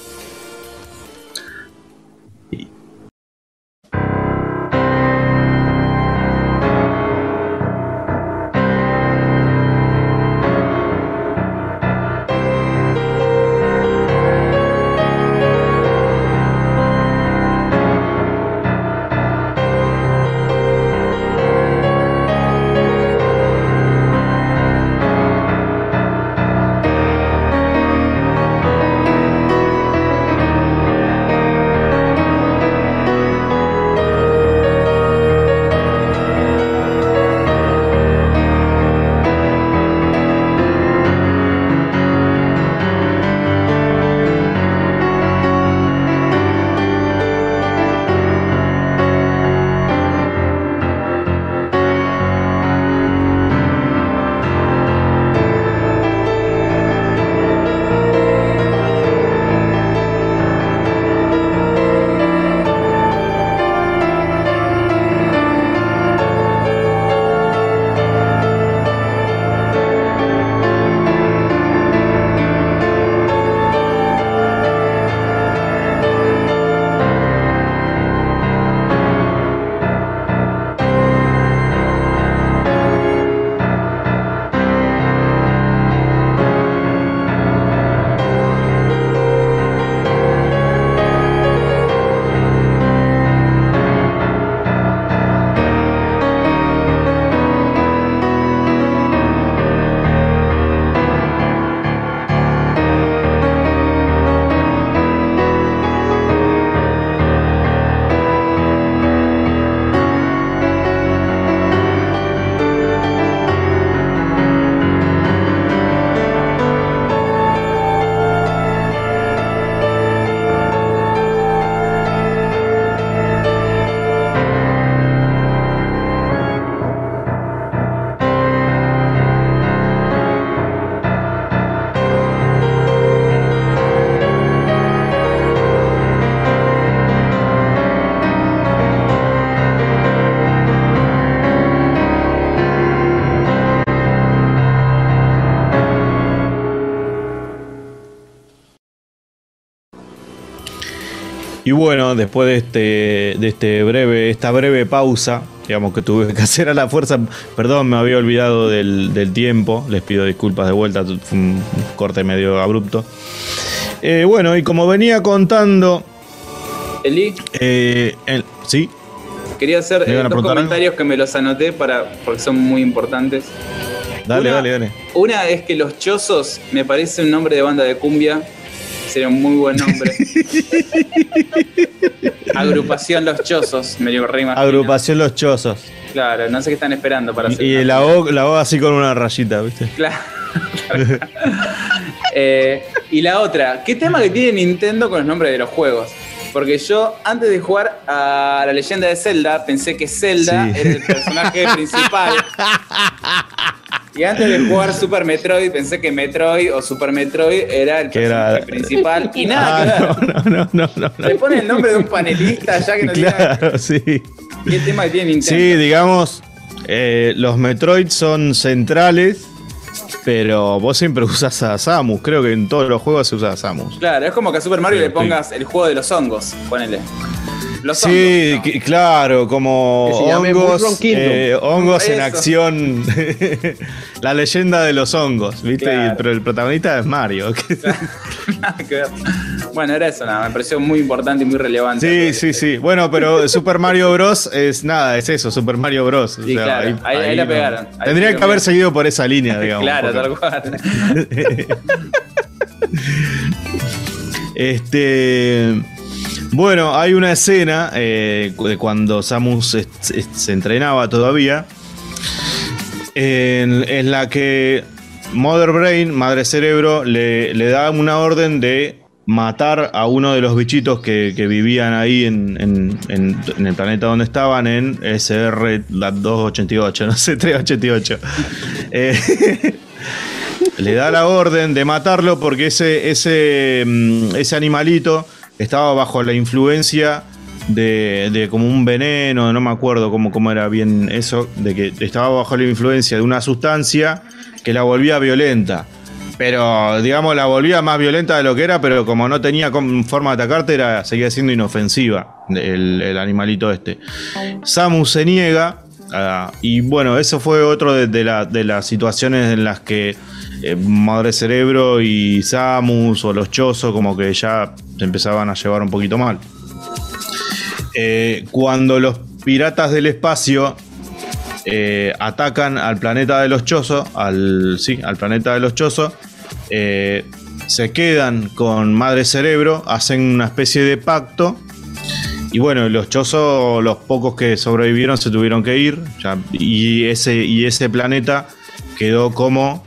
Bueno, después de este, de este breve, esta breve pausa, digamos que tuve que hacer a la fuerza, perdón, me había olvidado del, del tiempo, les pido disculpas de vuelta, fue un corte medio abrupto. Eh, bueno, y como venía contando, Eli, eh, el- sí, quería hacer ¿Me eh, dos algo? comentarios que me los anoté para, porque son muy importantes. dale, Una- dale, dale. Una es que Los Chozos me parece un nombre de banda de cumbia. Sería un muy buen nombre. Agrupación Los Chozos, me lo reimagino. Agrupación Los Chozos. Claro, no sé qué están esperando para hacer. Y, la O, la O así con una rayita, ¿viste? Claro. Eh, y la otra, ¿qué tema que tiene Nintendo con los nombres de los juegos? Porque yo, antes de jugar a la leyenda de Zelda, pensé que Zelda Sí. era el personaje principal. Y antes de jugar Super Metroid, pensé que Metroid o Super Metroid era el personaje era- principal. Y nada que Ah, ver. no, no, no, no. Le pone el nombre de un panelista ya que no tiene. Claro, sí. ¿Qué tema tiene Nintendo? Sí, digamos, eh, los Metroid son centrales, pero vos siempre usas a Samus. Creo que en todos los juegos se usa a Samus. Claro, es como que a Super Mario Sí, le pongas el juego de los hongos, ponele. Los Sí, hongos. ¿no? que- claro, como hongos, eh, hongos en acción. La leyenda de los hongos, ¿viste? Claro. Y- pero el protagonista es Mario. Nada que ver. Bueno, era eso, nada, me pareció muy importante y muy relevante. Sí, sí, sí. Bueno, pero Super Mario Bros. es nada, es eso, Super Mario Bros. O claro, ahí- ahí la pegaron. Tendría que haber seguido por esa línea, digamos. claro, tal cual. Este. Bueno, hay una escena eh, de cuando Samus se entrenaba todavía. En, la que Mother Brain, Madre Cerebro, le, da una orden de matar a uno de los bichitos que, vivían ahí en, el planeta donde estaban, en SR 288, no sé, 388. Eh, le da la orden de matarlo porque ese, ese, mm, ese animalito estaba bajo la influencia de, como un veneno, no me acuerdo cómo, cómo era bien eso, de que estaba bajo la influencia de una sustancia que la volvía violenta. Pero, digamos, la volvía más violenta de lo que era, pero como no tenía forma de atacarte, era, seguía siendo inofensiva el, animalito este. Samus se niega, ah, y bueno, eso fue otro de, de de las situaciones en las que eh, Madre Cerebro y Samus o los Chozos como que ya empezaban a llevar un poquito mal. Eh, cuando los piratas del espacio eh, atacan al planeta de los Chozos, al, sí, al planeta de los Chozos, eh, se quedan con Madre Cerebro, hacen una especie de pacto. Y bueno, los chozos, los pocos que sobrevivieron, se tuvieron que ir. y, ese, y ese planeta quedó como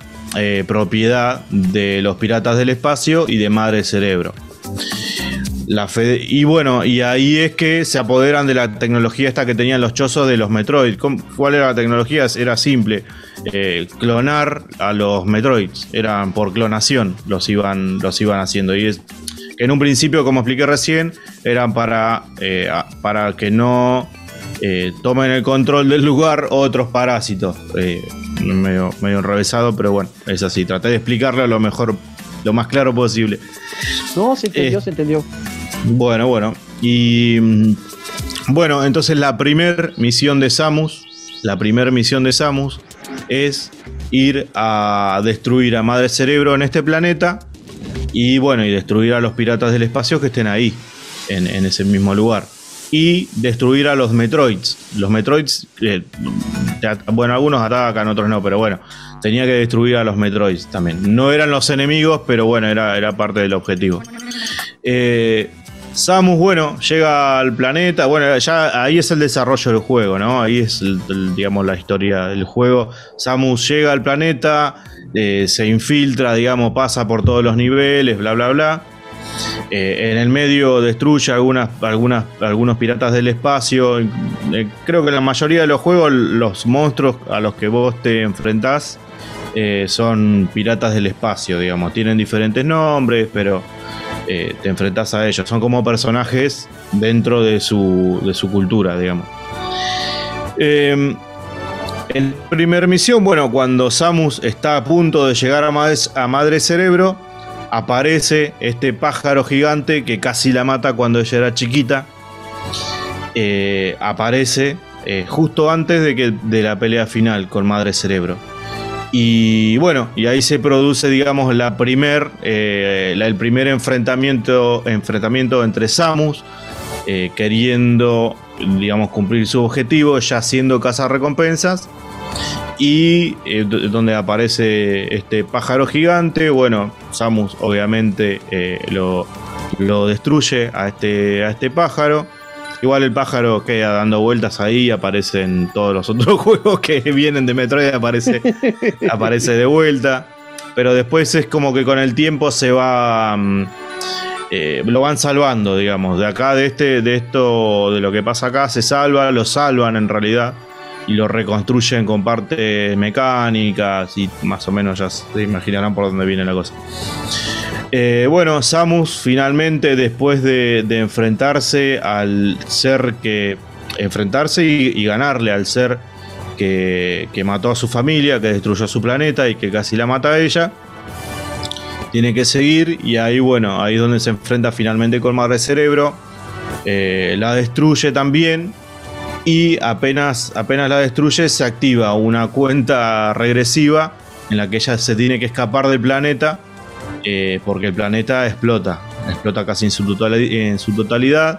propiedad de los piratas del espacio y de Madre Cerebro. La fe- y bueno, y ahí es que se apoderan de la tecnología esta que tenían los chozos de los Metroid. ¿Cómo- ¿Cuál era la tecnología? Era simple. eh, clonar a los Metroids. Eran por clonación los iban, los iban haciendo. Y es en un principio, como expliqué recién, eran para, eh, para que no eh, tomen el control del lugar otros parásitos. Eh, medio, medio enrevesado, pero bueno, es así. Traté de explicarlo lo mejor, lo más claro posible. No, se entendió, Eh. se entendió. Bueno, bueno. Y mm, bueno, entonces la primer misión de Samus, la primer misión de Samus es ir a destruir a Madre Cerebro en este planeta y bueno, y destruir a los piratas del espacio que estén ahí, en, ese mismo lugar. Y destruir a los Metroids. Los Metroids, eh, bueno, algunos atacan, otros no, pero bueno, tenía que destruir a los Metroids también. No eran los enemigos, pero bueno, era, era parte del objetivo. Eh, Samus, bueno, llega al planeta. Bueno, ya ahí es el desarrollo del juego, ¿no? Ahí es, el- digamos, la historia del juego. Samus llega al planeta, eh, se infiltra, digamos, pasa por todos los niveles, bla, bla, bla. Eh, en el medio destruye algunas, algunas, algunos piratas del espacio. Eh, creo que la mayoría de los juegos, los monstruos a los que vos te enfrentás son piratas del espacio, digamos. Tienen diferentes nombres, pero eh, te enfrentás a ellos. Son como personajes dentro de su, de su cultura, digamos. Eh, en primer misión, bueno, cuando Samus está a punto de llegar a Madre, a Madre Cerebro, aparece este pájaro gigante que casi la mata cuando ella era chiquita. Eh, aparece eh, justo antes de, que, de la pelea final con Madre Cerebro. Y bueno, y ahí se produce, digamos, la primer, eh, el primer enfrentamiento, enfrentamiento entre Samus, eh, queriendo, digamos, cumplir su objetivo, ya siendo recompensas y eh, donde aparece este pájaro gigante. Bueno, Samus obviamente lo, lo destruye a este, a este pájaro. Igual el pájaro queda dando vueltas ahí, aparece en todos los otros juegos que vienen de Metroid, aparece, aparece de vuelta. Pero después es como que con el tiempo se va. mm, eh, lo van salvando, digamos. De acá, de este, de esto, de lo que pasa acá, se salva, lo salvan en realidad. Y lo reconstruyen con partes mecánicas. Y más o menos ya se imaginarán por dónde viene la cosa. Eh, bueno, Samus finalmente, después de, enfrentarse al ser que. Enfrentarse y, ganarle al ser que, que mató a su familia, que destruyó su planeta y que casi la mata a ella. Tiene que seguir y ahí, bueno, ahí es donde se enfrenta finalmente con Madre Cerebro. Eh, la destruye también y apenas, apenas la destruye se activa una cuenta regresiva en la que ella se tiene que escapar del planeta eh, porque el planeta explota, explota casi en su, totalidad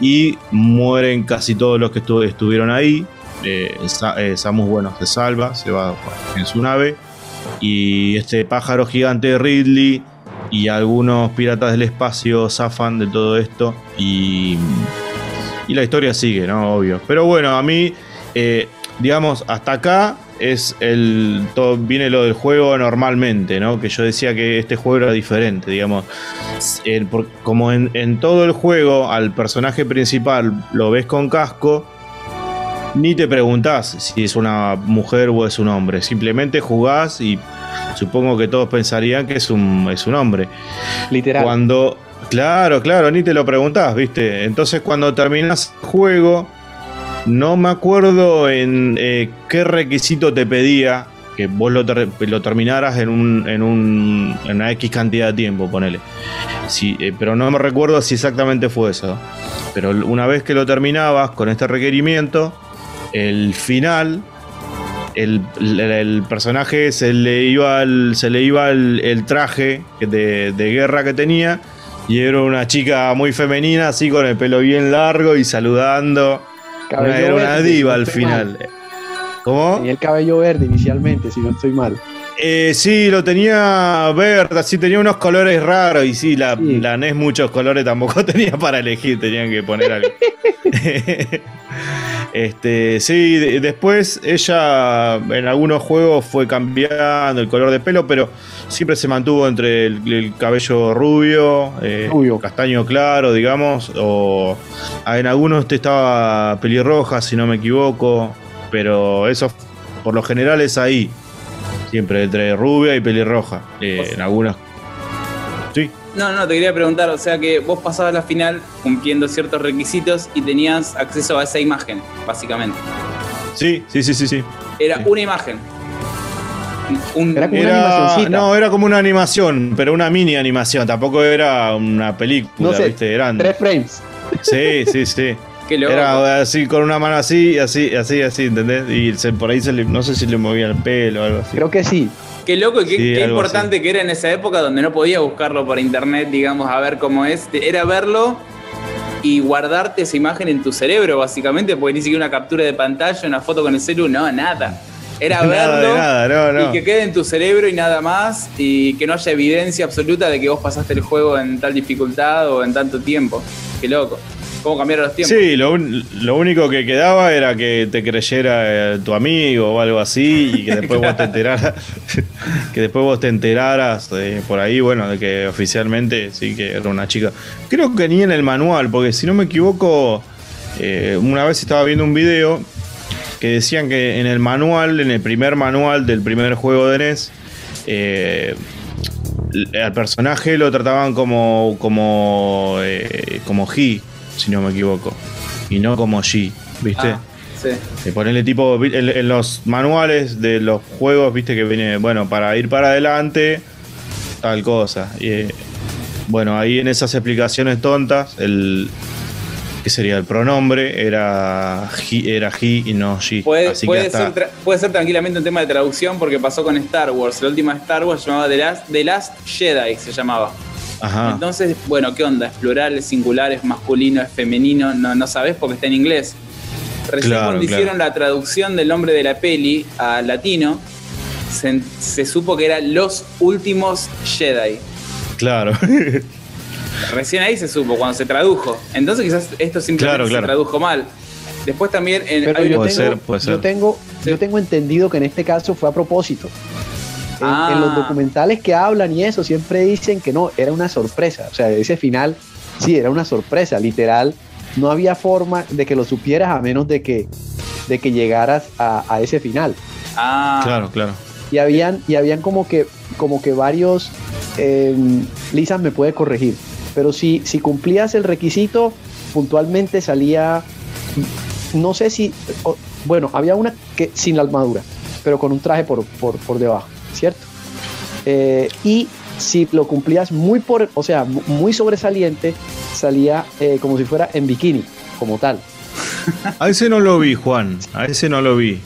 y mueren casi todos los que estu- estuvieron ahí. Eh, Sa- eh, Samus, bueno, se salva, se va en su nave y este pájaro gigante Ridley y algunos piratas del espacio zafan de todo esto y, y la historia sigue, ¿no? Obvio. Pero bueno, a mí, eh, digamos, hasta acá es el todo, viene lo del juego normalmente, ¿no? Que yo decía que este juego era diferente, digamos. El- por- como en, en todo el juego al personaje principal lo ves con casco, ni te preguntás si es una mujer o es un hombre. Simplemente jugás y supongo que todos pensarían que es un, es un hombre. Literal. Cuando. Claro, claro, ni te lo preguntás, ¿viste? Entonces cuando terminas el juego, no me acuerdo en eh, qué requisito te pedía que vos lo, lo terminaras en, un, en, un, en una X cantidad de tiempo, ponele. Sí, eh, pero no me recuerdo si exactamente fue eso. Pero una vez que lo terminabas con este requerimiento, el final, el, el- personaje se le iba, el, se le iba el, traje de, de guerra que tenía y era una chica muy femenina, así con el pelo bien largo y saludando. Cabello era una verde, si diva no al final. mal. ¿Cómo? Tenía el cabello verde inicialmente, si no estoy mal. Eh, sí, lo tenía verde, sí, tenía unos colores raros y sí, la, Sí. la NES muchos colores tampoco tenía para elegir, tenían que poner algo. este, sí, de- después ella en algunos juegos fue cambiando el color de pelo, pero siempre se mantuvo entre el, el cabello rubio, eh, Rubio. castaño claro, digamos, o en algunos estaba pelirroja, si no me equivoco, pero eso por lo general es ahí. Siempre entre rubia y pelirroja. eh, en algunas. No, no, te quería preguntar, o sea que vos pasabas la final cumpliendo ciertos requisitos y tenías acceso a esa imagen, básicamente. Sí, sí, sí, sí, sí. Era Sí. una imagen. Un, Era como- Una animacioncita. no, era como una animación, pero una mini animación. Tampoco era una película, No sé, ¿viste? Eran. Tres frames. Sí, sí, sí. Qué loco. Era así, con una mano así, así, así, así, ¿entendés? Y se- por ahí se le, no sé si le movía el pelo o algo así. Creo que sí. Qué loco y qué, Sí, qué algo importante que era en esa época donde no podías buscarlo por internet, digamos, a ver cómo es. Era verlo y guardarte esa imagen en tu cerebro, básicamente, porque ni siquiera una captura de pantalla, una foto con el celu, no, nada. Era Nada verlo nada, no, no. y que quede en tu cerebro y nada más, y que no haya evidencia absoluta de que vos pasaste el juego en tal dificultad o en tanto tiempo. Qué loco. ¿Cómo cambiaron los tiempos? Sí, lo, lo único que quedaba era que te creyera eh, tu amigo o algo así y que después vos te enteraras, que después vos te enteraras eh, por ahí, bueno, de que oficialmente sí que era una chica. Creo que ni en el manual, porque si no me equivoco, eh, una vez estaba viendo un video que decían que en el manual, en el primer manual del primer juego de NES, al personaje lo trataban como como como He, si no me equivoco, y no como G, ¿viste? Ah, sí. De ponerle tipo en, en los manuales de los juegos, viste que viene, bueno, para ir para adelante, tal cosa. Y, eh, bueno, ahí en esas explicaciones tontas, el que sería el pronombre era he, era he y no she. Puede, Así puede que hasta- ser, puede ser tranquilamente un tema de traducción porque pasó con Star Wars. La última Star Wars se llamaba The Last, The Last Jedi, se llamaba. Ajá. Entonces, bueno, ¿qué onda? ¿Es plural, es singular, es masculino, es femenino? No, no sabes porque está en inglés. Recién Claro, cuando claro. hicieron la traducción del nombre de la peli a latino, se, se supo que era Los Últimos Jedi. Claro. Recién ahí se supo, cuando se tradujo. Entonces quizás esto simplemente Claro, se tradujo mal. Después también en, yo tengo, ser, puede yo ser. tengo, Sí. yo tengo entendido que en este caso fue a propósito. En, Ah. en los documentales que hablan y eso siempre dicen que no, era una sorpresa. O sea, ese final sí era una sorpresa, literal. No había forma de que lo supieras a menos de que, de que llegaras a, a ese final. Ah, Claro, claro. Y habían, y habían como que, como que varios, eh, Lisa me puede corregir, pero si, si cumplías el requisito, puntualmente salía, no sé si, o- bueno, había una que sin la armadura, pero con un traje por, por, por debajo, ¿cierto? Eh, y si lo cumplías muy por, o sea, mu- muy sobresaliente, salía eh, como si fuera en bikini, como tal. A ese no lo vi, Juan. A ese no lo vi.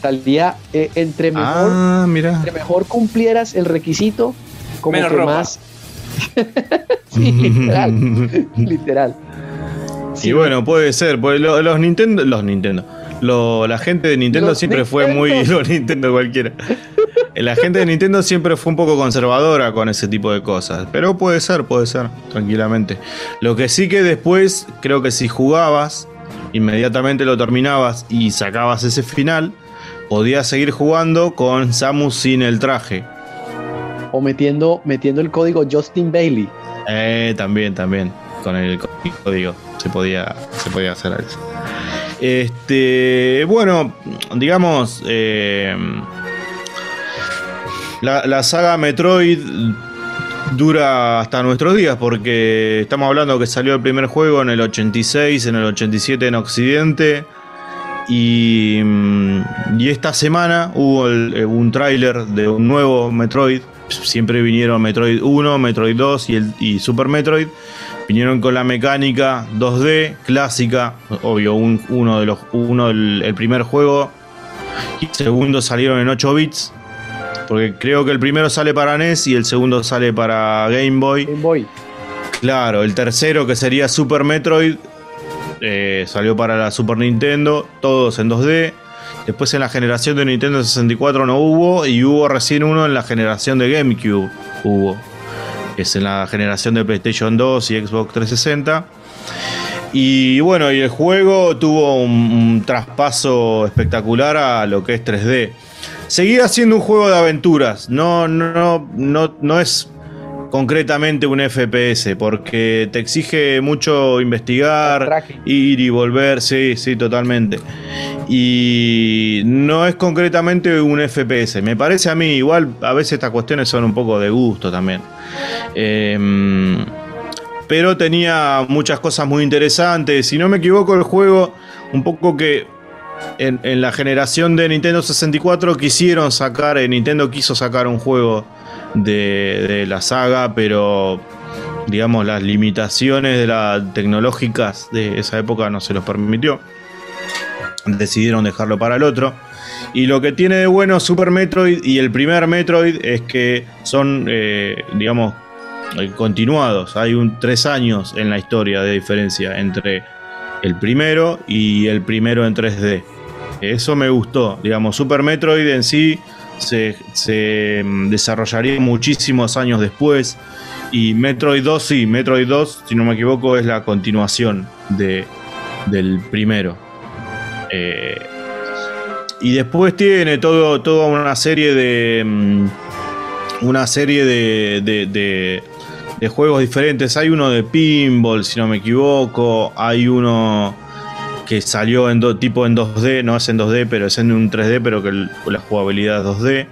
Salía eh, entre mejor Ah, mira. entre mejor cumplieras el requisito, como Menos que ropa. más. sí, literal. literal. Sí, y bueno, puede ser. Pues lo- los Nintendo. Los Nintendo. Lo- la gente de Nintendo Los siempre fue muy. Los Nintendo cualquiera. La gente de Nintendo siempre fue un poco conservadora con ese tipo de cosas. Pero puede ser, puede ser, tranquilamente. Lo que sí que después, creo que si jugabas, inmediatamente lo terminabas y sacabas ese final, podías seguir jugando con Samus sin el traje. O metiendo, metiendo el código Justin Bailey. Eh, también, también. Con el código se podía, se podía hacer eso. Este, bueno, digamos, eh, la, saga Metroid dura hasta nuestros días porque estamos hablando que salió el primer juego en el 86, en el 87 en Occidente. Y, mm, y esta semana hubo eh, un tráiler de un nuevo Metroid. Siempre vinieron Metroid 1, Metroid 2 y, el, Super Metroid. Vinieron con la mecánica 2D clásica. Obvio, un- uno de los, uno el primer juego y segundo salieron en 8 bits. Porque creo que el primero sale para NES y el segundo sale para Game Boy. Game Boy. Claro, el tercero que sería Super Metroid eh, salió para la Super Nintendo, todos en 2D. Después en la generación de Nintendo 64 no hubo y hubo recién uno en la generación de GameCube. Hubo. Es en la generación de PlayStation 2 y Xbox 360. Y bueno, y el juego tuvo un, un traspaso espectacular a lo que es 3D. Seguía siendo un juego de aventuras, no, no, no, no es concretamente un FPS, porque te exige mucho investigar, ir y volver, sí, sí, totalmente. Y no es concretamente un FPS, me parece a mí, igual a veces estas cuestiones son un poco de gusto también. Em, pero tenía muchas cosas muy interesantes. Si no me equivoco, el juego, un poco que en, la generación de Nintendo 64 quisieron sacar, eh, Nintendo quiso sacar un juego de, la saga, pero digamos las limitaciones de tecnológicas de esa época no se los permitió. Decidieron dejarlo para el otro. Y lo que tiene de bueno Super Metroid y el primer Metroid es que son, eh, digamos, eh, continuados. Hay un tres años en la historia de diferencia entre el primero y el primero en 3D. Eso me gustó. Digamos, Super Metroid en sí se, mm, desarrollaría muchísimos años después. Y Metroid 2, sí, Metroid 2, si no me equivoco, es la continuación de, del primero. Eh, y después tiene todo, toda una serie de. mm, Una serie de- de- de juegos diferentes. Hay uno de pinball, si no me equivoco. Hay uno que salió en tipo en 2D, no es en 2D, pero es en un 3D, pero que la jugabilidad es 2D.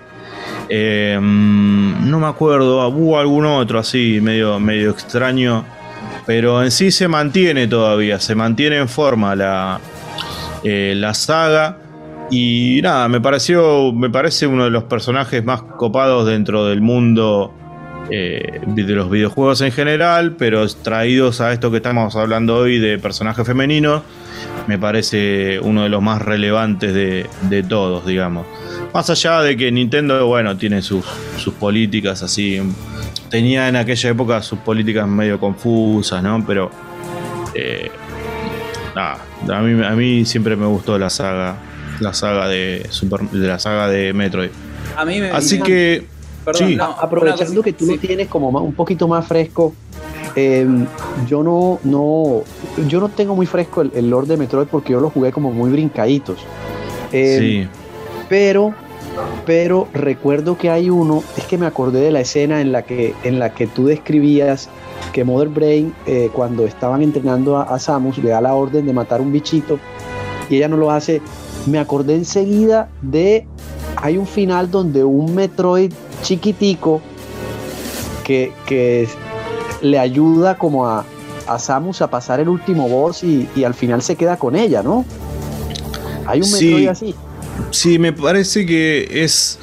Eh, mm, no me acuerdo, hubo algún otro así, medio, medio extraño. Pero en sí se mantiene todavía, se mantiene en forma la, eh, la saga. Y nada, me pareció. Me parece uno de los personajes más copados dentro del mundo eh, de los videojuegos en general, pero traídos a esto que estamos hablando hoy de personajes femeninos, me parece uno de los más relevantes de, de todos, digamos. Más allá de que Nintendo, bueno, tiene sus, sus políticas así. Tenía en aquella época sus políticas medio confusas, ¿no? Pero. eh, nada, a mí, a mí siempre me gustó la saga. La saga de Super, de la saga de Metroid. A mí me. Así que. Perdón, sí. no, A- Aprovechando que tú lo tienes como más- un poquito más fresco, eh, yo no, no, yo no tengo muy fresco el, el Lord de Metroid porque yo lo jugué como muy brincaditos. Eh, sí. Pero, pero recuerdo que hay uno, es que me acordé de la escena en la que, en la que tú describías que Mother Brain, eh, cuando estaban entrenando a, a Samus, le da la orden de matar un bichito y ella no lo hace. Me acordé enseguida de. Hay un final donde un Metroid chiquitico que, que le ayuda como a, a Samus a pasar el último boss y, y al final se queda con ella, ¿no? Hay un Sí. Metroid así. Sí, me parece que es.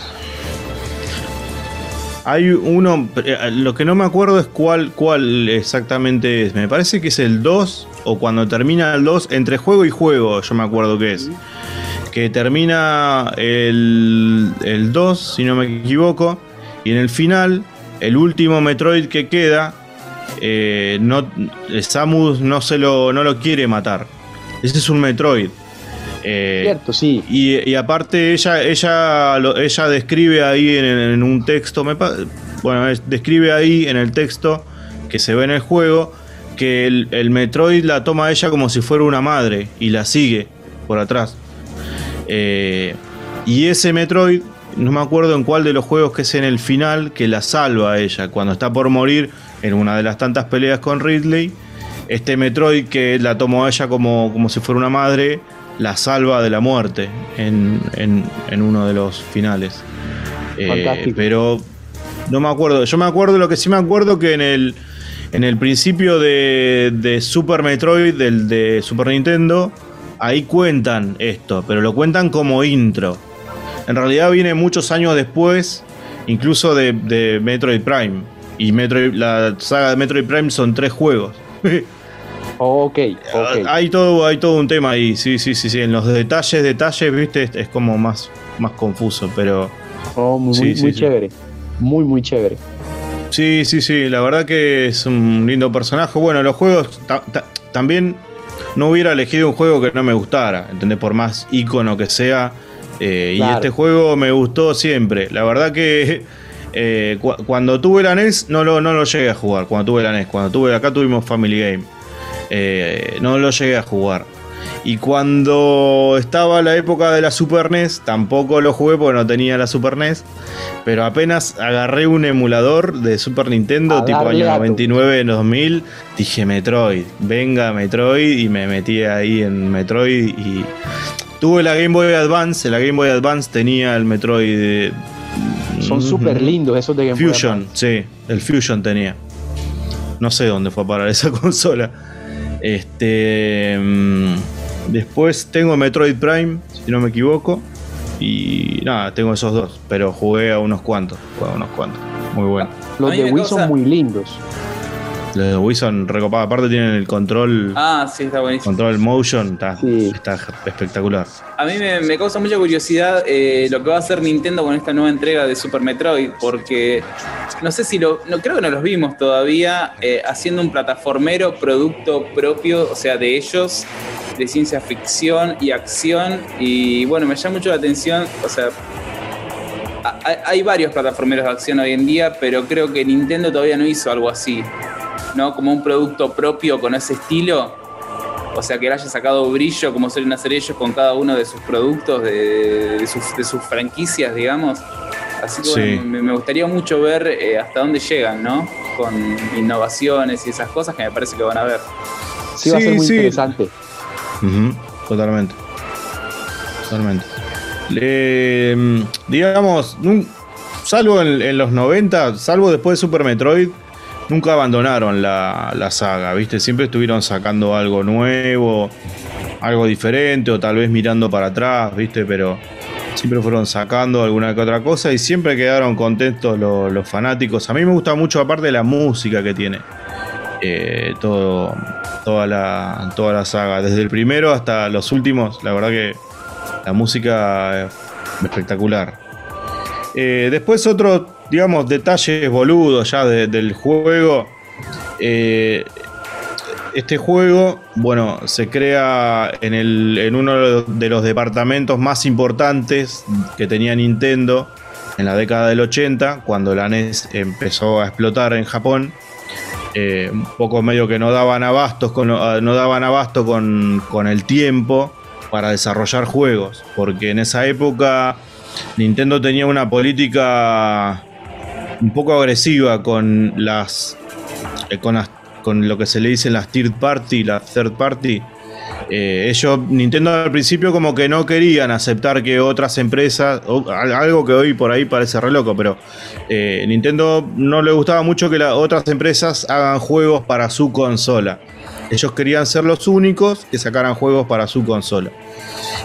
Hay uno. eh, Lo que no me acuerdo es cuál, cuál exactamente es. Me parece que es el 2 o cuando termina el 2, entre juego y juego, yo me acuerdo que es. Que termina el, el 2, si no me equivoco, y en el final, el último Metroid que queda, eh, no, Samus no, se lo, no lo quiere matar. Ese es un Metroid. Eh, Cierto, sí. y, y aparte ella, ella, ella describe ahí en, en un texto, me bueno, es- describe ahí en el texto que se ve en el juego que el, el Metroid la toma a ella como si fuera una madre y la sigue por atrás. Eh, y ese Metroid, no me acuerdo en cuál de los juegos que es en el final, que la salva a ella cuando está por morir en una de las tantas peleas con Ridley. Este Metroid que la tomó a ella como, como si fuera una madre, la salva de la muerte en, en- en uno de los finales. Eh, Fantástico. pero no me acuerdo. Yo me acuerdo, lo que sí me acuerdo que en el, en el principio de, de Super Metroid, del de Super Nintendo, ahí cuentan esto, pero lo cuentan como intro. En realidad viene muchos años después, incluso de, de Metroid Prime. Y Metroid, la saga de Metroid Prime son tres juegos. Ok, ok. Hay todo, hay todo un tema ahí, sí, sí, sí, sí. En los detalles, detalles, viste, es, es como más, más confuso, pero. Oh, muy, sí, muy, sí, muy sí. chévere. Muy, muy chévere. Sí, sí, sí, la verdad que es un lindo personaje. Bueno, los juegos ta- ta- también no hubiera elegido un juego que no me gustara, ¿entendés? Por más icono que sea. Eh, Y este juego me gustó siempre. La verdad que eh, cu- cuando tuve la NES no lo, no lo llegué a jugar. Cuando tuve la NES, cuando tuve acá tuvimos Family Game. Eh, no lo llegué a jugar. Y cuando estaba la época de la Super NES, tampoco lo jugué porque no tenía la Super NES. Pero apenas agarré un emulador de Super Nintendo, A tipo año a tu- 99, 2000, dije Metroid, venga Metroid, y me metí ahí en Metroid. Y tuve la Game Boy Advance, la Game Boy Advance tenía el Metroid. eh, Son ujú. súper lindos esos de Game Boy Fusion, Advance. sí, el Fusion tenía. No sé dónde fue a parar esa consola. Este. mm, después tengo Metroid Prime, si no me equivoco. Y nada, tengo esos dos. Pero jugué a unos cuantos. Jugué a unos cuantos. Muy bueno. Los de Wii causa- son muy lindos. Los de Wii son recopados. Aparte tienen el control. Ah, sí, está buenísimo. Control motion. Está, Sí. está espectacular. A mí me, me causa mucha curiosidad eh, lo que va a hacer Nintendo con esta nueva entrega de Super Metroid, porque no sé si lo. No, creo que no los vimos todavía eh, haciendo un plataformero producto propio, o sea, de ellos, de ciencia ficción y acción. Y bueno, me llama mucho la atención, o sea. ha- ha- Hay varios plataformeros de acción hoy en día, pero creo que Nintendo todavía no hizo algo así, ¿no? Como un producto propio con ese estilo. O sea, que le haya sacado brillo como suelen hacer ellos con cada uno de sus productos, de, de sus, de sus franquicias, digamos. Así que Sí. bueno, me, me gustaría mucho ver eh, hasta dónde llegan, ¿no? Con innovaciones y esas cosas que me parece que van a ver. Sí, va a Sí, ser muy sí. interesante. Totalmente. Totalmente. Le- mm, digamos, salvo en, en los 90, salvo después de Super Metroid, nunca abandonaron la, la saga, ¿viste? Siempre estuvieron sacando algo nuevo, algo diferente, o tal vez mirando para atrás, ¿viste? Pero siempre fueron sacando alguna que otra cosa y siempre quedaron contentos los, los fanáticos. A mí me gusta mucho, aparte la música que tiene. Eh, todo, toda, la, toda la saga, desde el primero hasta los últimos, la verdad que la música es espectacular. Eh, después otro, digamos, detalles boludos ya de- del juego. Eh, este juego, bueno, se crea en, el, en uno de los departamentos más importantes que tenía Nintendo en la década del 80, cuando la NES empezó a explotar en Japón. Eh, un poco medio que no daban abastos con, ah, no daban abasto con, con el tiempo para desarrollar juegos, porque en esa época Nintendo tenía una política un poco agresiva con las eh, con las con lo que se le dice las third party, las third party. Eh, Nintendo al principio como que no querían aceptar que otras empresas, o al- algo que hoy por ahí parece re loco, pero eh, Nintendo no le gustaba mucho que las otras empresas hagan juegos para su consola. Ellos querían ser los únicos que sacaran juegos para su consola.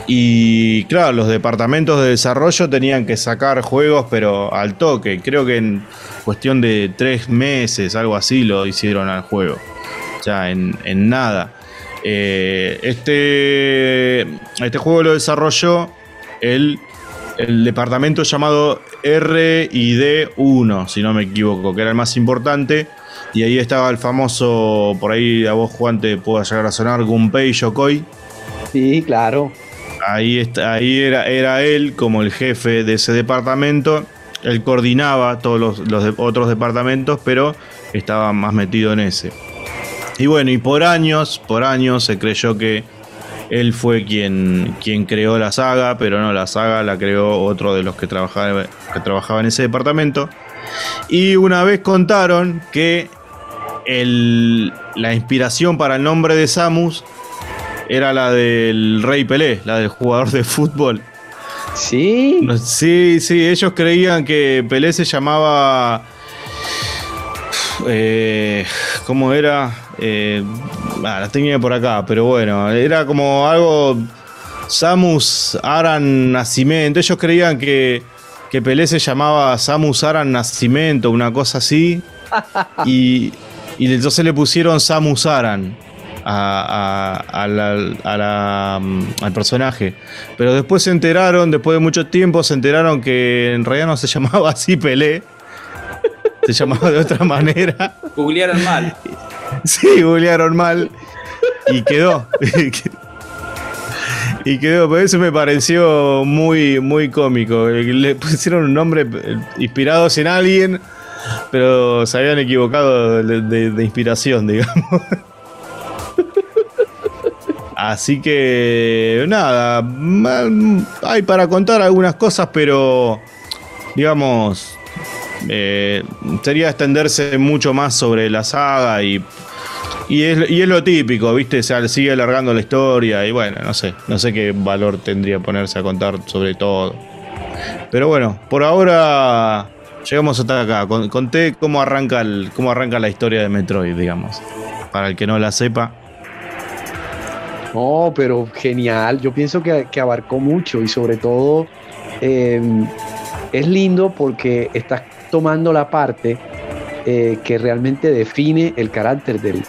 Y claro, los departamentos de desarrollo tenían que sacar juegos, pero al toque. Creo que en cuestión de tres meses, algo así, lo hicieron al juego. O sea, en, en nada. Eh, este, este juego lo desarrolló el, el departamento llamado R&D1, si no me equivoco, que era el más importante. Y ahí estaba el famoso, por ahí a vos Juan te pueda llegar a sonar, Gunpei Yokoi. Sí, claro. Ahí, está, ahí era, era él como el jefe de ese departamento. Él coordinaba todos los, los de- otros departamentos, pero estaba más metido en ese. Y bueno, y por años, por años se creyó que él fue quien, quien creó la saga, pero no, la saga la creó otro de los que trabajaba, que trabajaba en ese departamento. Y una vez contaron que el- la inspiración para el nombre de Samus era la del Rey Pelé, la del jugador de fútbol. Sí. No, sí, sí, ellos creían que Pelé se llamaba. eh, ¿Cómo era? Eh, ah, la tenía por acá, pero bueno, era como algo. Samus Aran Nacimiento. Ellos creían que, que Pelé se llamaba Samus Aran Nacimiento, una cosa así. Y, y entonces le pusieron Samus Aran a, a- a la- a la, mm, al personaje. Pero después se enteraron, después de mucho tiempo, se enteraron que en realidad no se llamaba así Pelé. Se llamaba de otra manera. Googlearon mal. Sí, googlearon mal. Y quedó. Y quedó, pero eso me pareció muy, muy cómico. Le pusieron un nombre eh, inspirados en alguien, pero se habían equivocado de, inspiración, digamos. Así que, nada, hay para contar algunas cosas, pero, digamos, eh, sería extenderse mucho más sobre la saga y y es, y es lo típico, ¿viste? O sea, sigue alargando la historia y bueno, no sé, no sé qué valor tendría ponerse a contar sobre todo. Pero bueno, por ahora llegamos hasta acá. Con- Conté cómo arranca, el, cómo arranca la historia de Metroid, digamos. Para el que no la sepa. No, pero genial. Yo pienso que, abarcó mucho y sobre todo eh, es lindo porque estás tomando la parte eh, que realmente define el carácter del,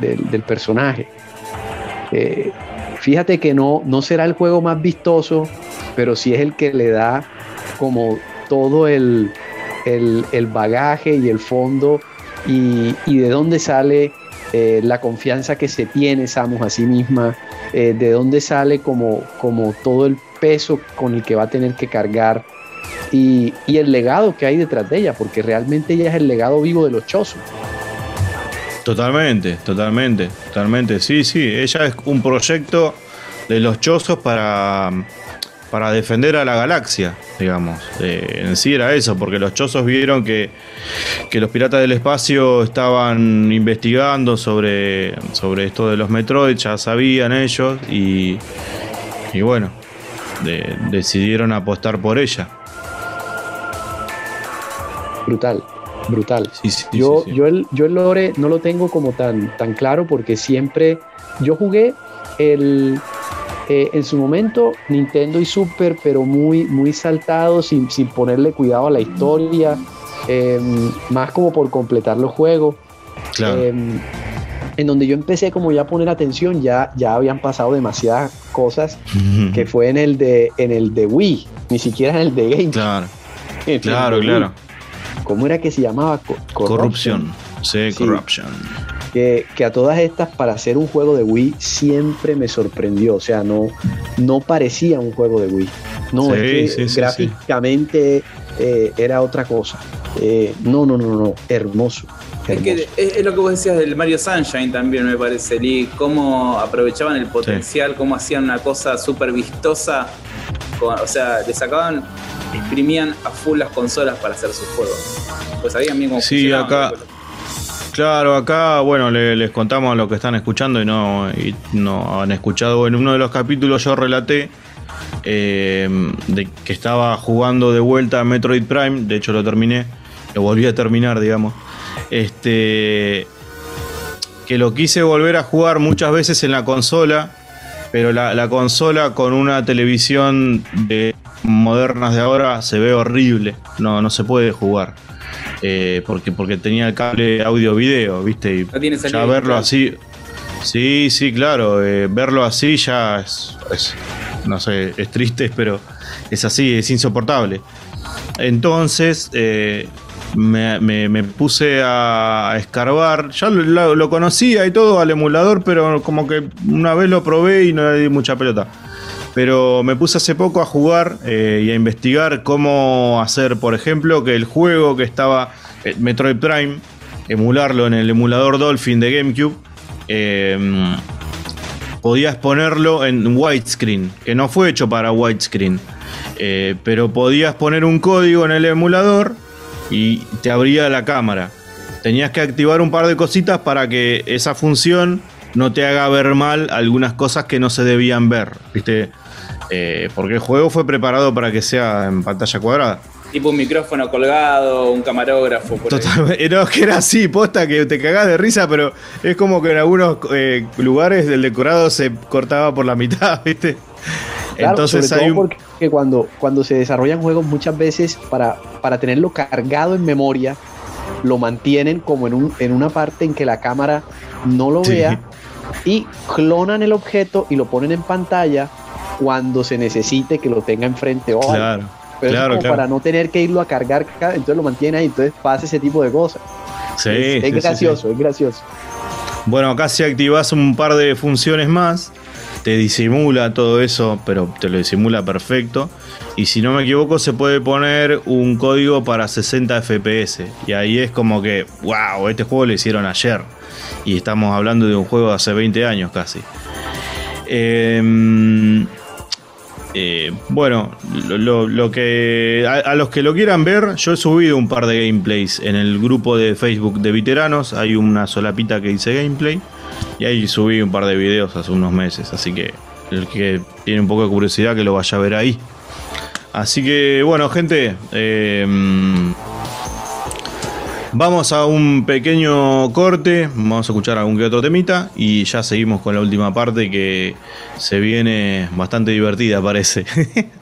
del- del personaje. Eh, fíjate que no, no será el juego más vistoso, pero sí es el que le da como todo el, el- el bagaje y el fondo y, y de dónde sale eh, la confianza que se tiene Samus a sí misma, eh, de dónde sale como, como todo el peso con el que va a tener que cargar y, y el legado que hay detrás de ella, porque realmente ella es el legado vivo de los chozos. Totalmente, totalmente, totalmente. Sí, sí, ella es un proyecto de los chozos para, para defender a la galaxia, digamos. Eh, en sí era eso, porque los chozos vieron que, que los piratas del espacio estaban investigando sobre, sobre esto de los Metroid, ya sabían ellos, y, y bueno, de- decidieron apostar por ella. Brutal, brutal. Sí, sí, yo, sí, yo, el, yo el lore no lo tengo como tan, tan claro porque siempre yo jugué el, eh, en su momento Nintendo y Super, pero muy, muy saltado, sin, sin ponerle cuidado a la historia, em, más como por completar los juegos. Claro. Em, en donde yo empecé como ya a poner atención, ya, ya habían pasado demasiadas cosas, que fue en el de, en el de Wii, ni siquiera en el de Game. Claro, claro, claro. ¿Cómo era que se llamaba? Co- Corrupción. Sí, Sí. Que, que a todas estas para hacer un juego de Wii siempre me sorprendió, o sea, no, no parecía un juego de Wii, no, Sí, es que sí, sí, gráficamente eh, era otra cosa, Eh, no, no, no, no, hermoso, Es, que es, es lo que vos decías del Mario Sunshine también, me parece, Lee. Cómo aprovechaban el potencial, cómo hacían una cosa súper vistosa. con- o sea, le sacaban, exprimían a full las consolas para hacer sus juegos. Pues sabían bien cómo Sí, acá- pero- Claro, acá, bueno, le- les contamos a los que están escuchando y no, no han escuchado. En uno de los capítulos yo relaté eh, de que estaba jugando de vuelta a Metroid Prime. De hecho, lo terminé. Lo volví a terminar, digamos. Este. Que lo quise volver a jugar muchas veces en la consola. Pero la, la consola con una televisión de modernas de ahora se ve horrible. No, no se puede jugar. Eh, porque, porque tenía el cable audio-video, ¿viste? Y No tiene ya verlo así. Sí, sí, claro. eh, verlo así ya es, es- No sé, es triste, pero es así, es insoportable. Entonces. eh, me, me- me puse a, a escarbar. Ya lo, lo- lo conocía y todo al emulador, pero como que una vez lo probé y no le di mucha pelota. Pero me puse hace poco a jugar eh, y a investigar cómo hacer, por ejemplo, que el juego que estaba, eh, Metroid Prime, emularlo en el emulador Dolphin de GameCube, eh, podías ponerlo en widescreen, que no fue hecho para widescreen, eh, pero podías poner un código en el emulador y te abría la cámara. Tenías que activar un par de cositas para que esa función no te haga ver mal algunas cosas que no se debían ver, ¿viste? Eh, porque el juego fue preparado para que sea en pantalla cuadrada. Tipo un micrófono colgado, un camarógrafo. Por ahí. Totalmente. No, que era así, posta que te cagás de risa, pero es como que en algunos eh, lugares el decorado se cortaba por la mitad, ¿viste? Claro, Entonces sobre hay todo un. porque cuando, cuando se desarrollan juegos muchas veces para, para tenerlo cargado en memoria, lo mantienen como en, un, en una parte en que la cámara no lo Sí. vea y clonan el objeto y lo ponen en pantalla cuando se necesite que lo tenga enfrente o algo. Claro, Pero claro, como claro. para no tener que irlo a cargar, ca- entonces lo mantiene ahí, entonces pasa ese tipo de cosas. sí, es, es sí, sí, sí. gracioso, es gracioso. Bueno, acá si activas un par de funciones más, te disimula todo eso, pero te lo disimula perfecto. Y si no me equivoco, se puede poner un código para 60 FPS. Y ahí es como que, wow, este juego lo hicieron ayer. Y estamos hablando de un juego de hace 20 años casi. Em, eh, bueno, lo, que a, a los que lo quieran ver, yo he subido un par de gameplays en el grupo de Facebook de veteranos. Hay una solapita que dice gameplay y ahí subí un par de videos hace unos meses. Así que el que tiene un poco de curiosidad que lo vaya a ver ahí. Así que bueno, gente, eh, vamos a un pequeño corte. Vamos a escuchar algún que otro temita y ya seguimos con la última parte que se viene bastante divertida, parece.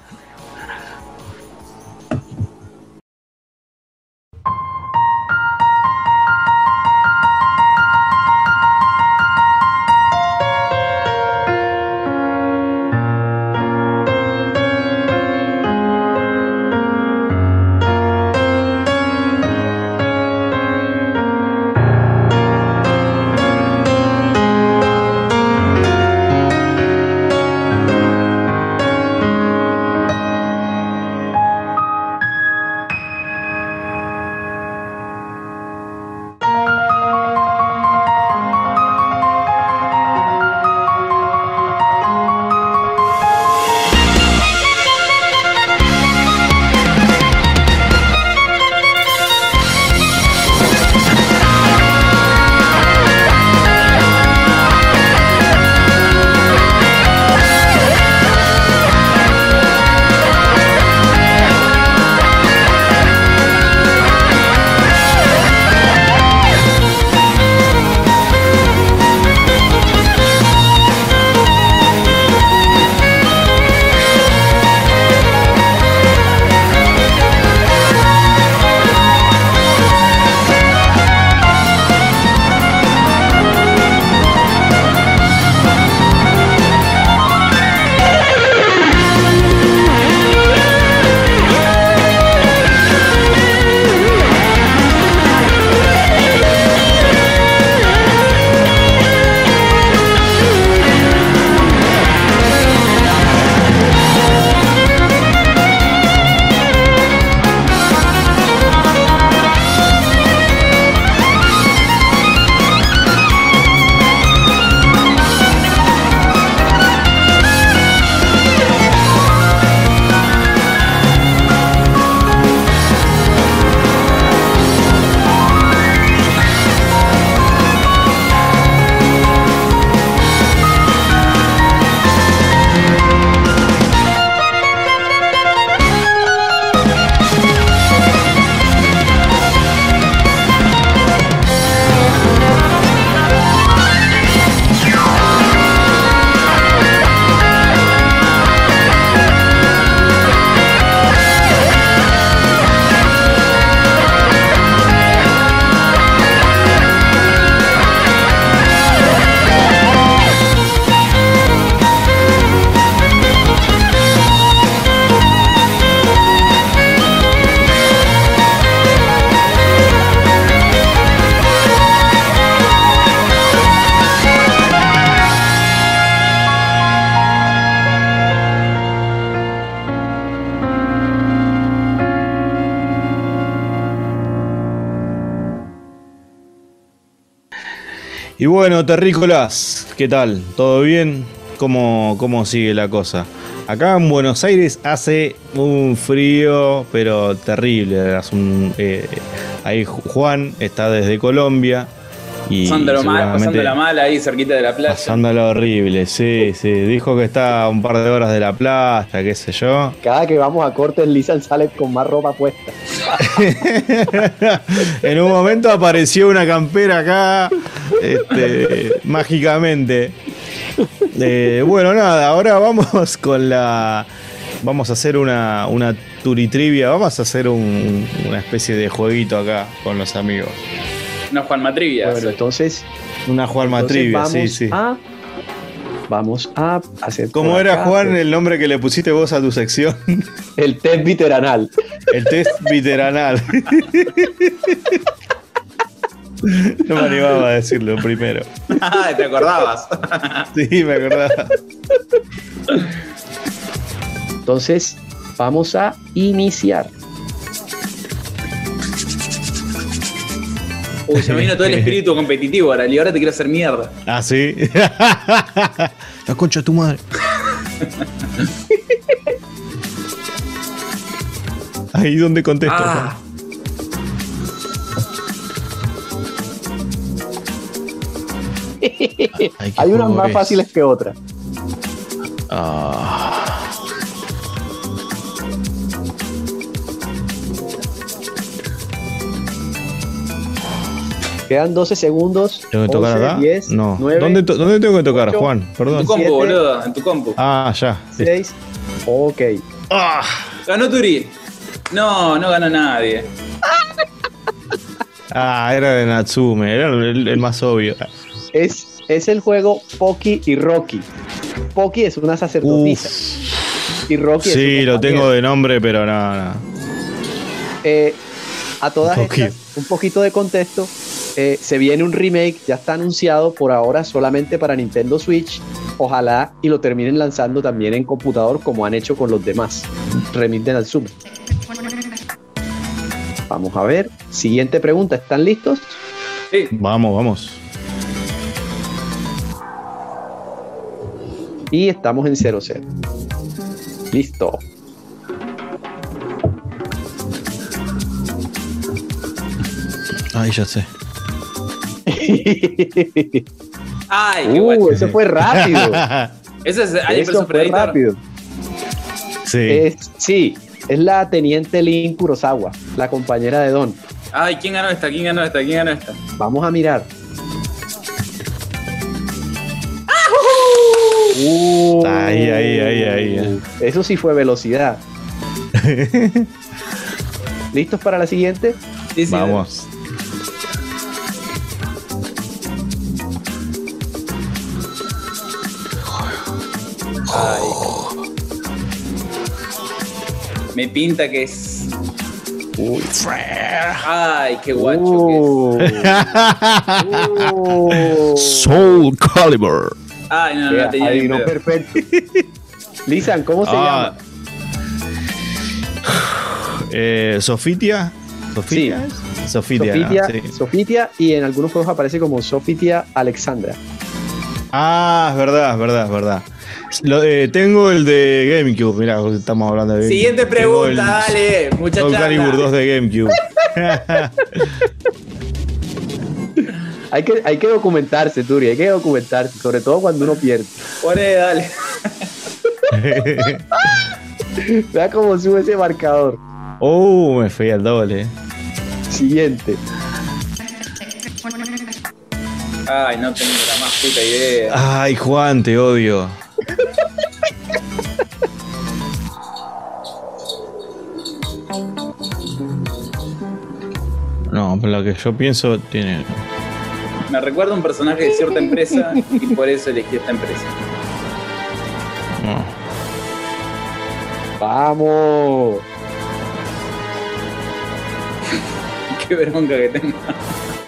bueno, terrícolas, ¿qué tal? ¿Todo bien? ¿Cómo, ¿Cómo sigue la cosa? Acá en Buenos Aires hace un frío, pero terrible. Hace un, eh, ahí Juan está desde Colombia. Y Pasándolo mal, pasándola mal ahí cerquita de la playa. Pasándolo horrible, sí, sí. Dijo que está a un par de horas de la playa, qué sé yo. Cada que vamos a cortes, Lisan sale con más ropa puesta. en un momento apareció una campera acá, este, mágicamente. Eh, bueno, nada, ahora vamos con la. Vamos a hacer una, una turitrivia, vamos a hacer un- una especie de jueguito acá con los amigos. Una Juanma Trivia. Bueno, entonces, Una Juanma entonces trivia, vamos sí, sí. a vamos a hacer ¿Cómo era acá, Juan pues, el nombre que le pusiste vos a tu sección? el test veteranal. El test veteranal. No me animaba a decirlo primero. Ah, ¿Te acordabas? Sí, me acordaba. Entonces, vamos a iniciar. Uy, se me vino todo el espíritu competitivo ahora. Y ahora te quiero hacer mierda. Ah, sí. La concha de tu madre. Ahí donde contesto. Ah, Ay, Hay unas más es. fáciles que otras. Ah. Quedan 12 segundos. ¿Tengo que tocar 11, acá? 10, no. 9, ¿Dónde, to- dónde tengo que tocar, ocho, Juan? en Perdón. tu compu, Siete. boludo. En tu compu. Ah, ya. listo. 6. Ok. Ah. Ganó Turi. No, no ganó nadie. Ah, era de Natsume, era el, el más obvio. Es, es el juego Poki y Rocky. Poki es una sacerdotisa. Uf. Y Rocky es su Sí, lo compañero. tengo de nombre, pero no, no. Eh, a todas estas, un poquito de contexto. eh, se viene un remake, ya está anunciado por ahora solamente para Nintendo Switch. Ojalá y lo terminen lanzando también en computador como han hecho con los demás. Remake de Natsume. Vamos a ver. Siguiente pregunta. ¿Están listos? Sí. Vamos, vamos. Y estamos en 0-0. Listo. Ay, ya sé. Ay, qué uh, eso fue rápido. Ese es eso fue rápido. sí. Es- sí, es la teniente Lin Kurosawa, la compañera de Don. Ay, ¿quién ganó esta? ¿Quién ganó esta? ¿Quién ganó esta? Vamos a mirar. Uh, Ahí, ahí, ahí, ahí. Eso sí fue velocidad. ¿Listos para la siguiente? Sí, sí. Vamos. Me pinta que es. Uy. Ay, qué guacho Uh. Uh. Soul Calibur. Ay, no, no, tenía adivinó perfecto. Lisan, ¿cómo se Ah. llama? Eh, Sofitia. ¿Sofitia? Sofitia. ¿no? Sofitia, Sí. Sofitia y en algunos juegos aparece como Sofitia Alexandra. Ah, es verdad, es verdad, es verdad. Lo- eh, tengo el de GameCube, mirá, estamos hablando de GameCube. Siguiente Tengo el pregunta, dale, Soul muchacha. Calibur 2 de GameCube. Hay que, hay que documentarse, Turi, hay que documentarse, sobre todo cuando uno pierde. Poné, dale. Vea cómo sube ese marcador. oh, me fui al doble. Siguiente. Ay, no tengo la más puta idea. Ay, Juan, te odio. No, pero lo que yo pienso tiene. Me recuerda un personaje de cierta empresa y por eso elegí esta empresa. Vamos. Qué bronca que tengo.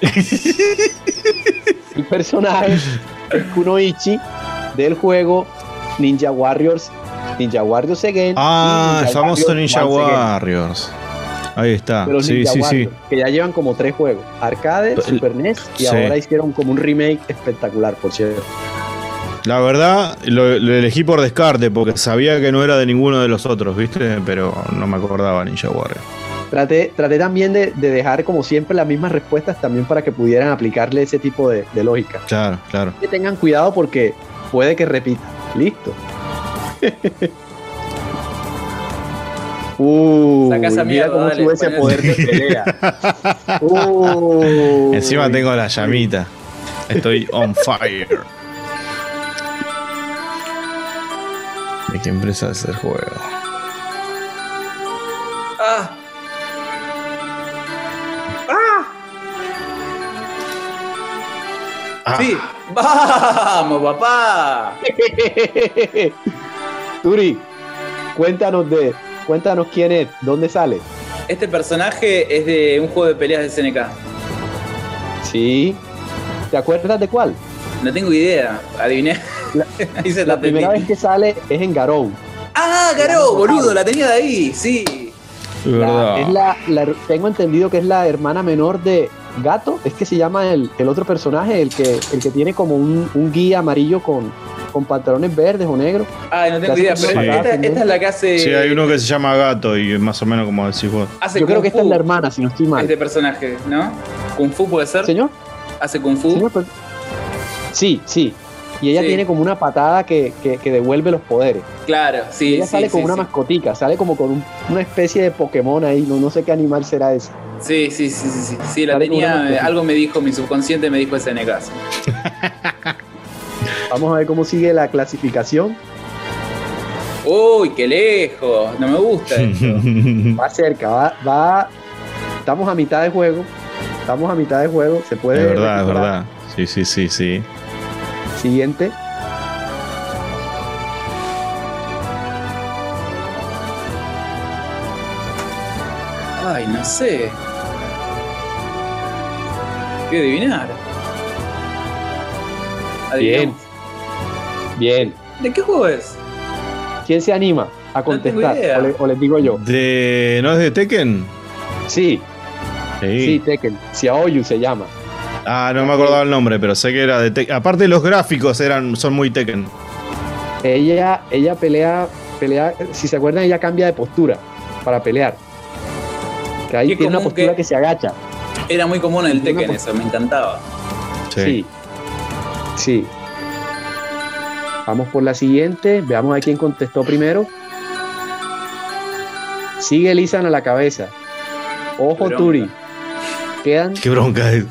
El personaje es Kunoichi del juego Ninja Warriors, Ninja Warriors Again. Ah, el famoso Ninja. Warriors. Ahí está. de los Sí, Ninja sí, sí. Que ya llevan como tres juegos, arcade, Super NES y sí. ahora hicieron como un remake espectacular, por cierto. La verdad, lo, lo elegí por descarte, porque sabía que no era de ninguno de los otros, ¿viste? Pero no me acordaba Ninja Warrior. Traté, traté también de, de dejar como siempre las mismas respuestas también para que pudieran aplicarle ese tipo de, de lógica. Claro, claro. Que tengan cuidado porque puede que repita. Listo. Uh, mira mierda, cómo dale, sube ese poder de pelea. Uh, Encima tengo la llamita. Estoy on fire. ¿De qué empresa es el juego? ¡Ah! Ah, ¡Sí! ¡Vamos, papá! Turi, cuéntanos de, cuéntanos quién es, dónde sale. Este personaje es de un juego de peleas de SNK. Sí. ¿Te acuerdas de cuál? No tengo idea. Adiviné. La- Ahí se La la primera vez que sale es en Garou. ¡Ah, Garou, boludo! La tenía de ahí, sí. es La- verdad. es la, la- tengo entendido que es la hermana menor de Gato. Es que se llama el, el otro personaje, el que, el que tiene como un, un guía amarillo con, con pantalones verdes o negros. Ay, no tengo idea, pero esta, es la que hace. Sí, hay uno que se llama Gato y es más o menos como decís vos. hace Yo creo que esta es la hermana, si no estoy mal. Este personaje, ¿no? Kung Fu puede ser. Señor, Hace Kung Fu. señor, sí, sí. Y ella Sí. tiene como una patada que, que- que devuelve los poderes. Claro, sí. Y ella sí, sale sí, con una sí. mascotica, sale como con un- una especie de Pokémon ahí, no, no sé qué animal será ese. Sí, sí, sí, sí, sí. Sí, la Sale tenía. Algo me dijo, mi subconsciente me dijo SNK. Vamos a ver cómo sigue la clasificación. Uy, qué lejos. No me gusta esto. Va cerca, va, va. Estamos a mitad de juego. Estamos a mitad de juego. Se puede. es verdad, es verdad. Sí, sí, sí, sí. Siguiente. Ay, no sé. ¿Qué adivinar? Adivinemos. Bien. ¿De qué juego es? ¿Quién se anima a contestar? o, le- o les digo yo. De, ¿No es de Tekken? Sí, Sí. sí, Tekken. Xiaoyu se llama. Ah, no me acordaba el nombre, pero sé que era de Tekken. Aparte los gráficos eran, son muy Tekken. Ella, ella pelea, pelea. Si se acuerdan, ella cambia de postura para pelear. Que ahí tiene una postura que- que... se agacha. Era muy común en el Tekken eso, me encantaba. Sí. Sí. Sí. Vamos por la siguiente. Veamos a quién contestó primero. Sigue Lisan a la cabeza. Ojo. Turi. Quedan, Qué bronca es.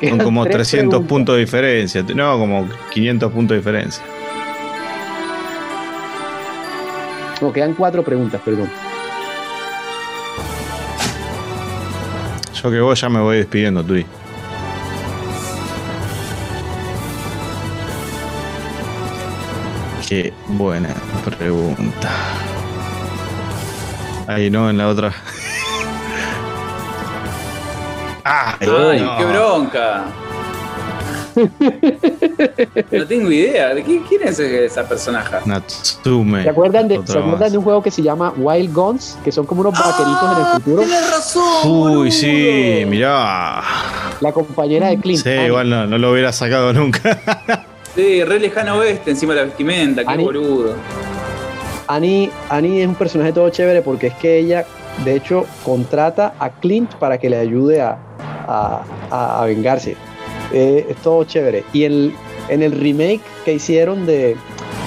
quedan Son como tres 300 preguntas. puntos de diferencia. No, como 500 puntos de diferencia. No, quedan cuatro preguntas, perdón. Yo que vos ya me voy despidiendo, Tui. Qué buena pregunta. Ahí no, en la otra. ¡Ay, Ay, no! qué bronca. No tengo idea. ¿De qué- quién es esa personaje? Natsume. ¿Se acuerdan, de, Otra ¿se acuerdan más. de un juego que se llama Wild Guns? Que son como unos vaqueritos en el futuro. Ah, Tienes razón. Uy, sí, mirá. La compañera de Clint. Sí, Annie. igual no, no lo hubiera sacado nunca. Sí, re lejano oeste encima de la vestimenta, qué Ani- boludo. Annie, Annie es un personaje todo chévere porque es que ella, de hecho, contrata a Clint para que le ayude a, a- a- a vengarse. Eh, es todo chévere. Y el, en el remake que hicieron de,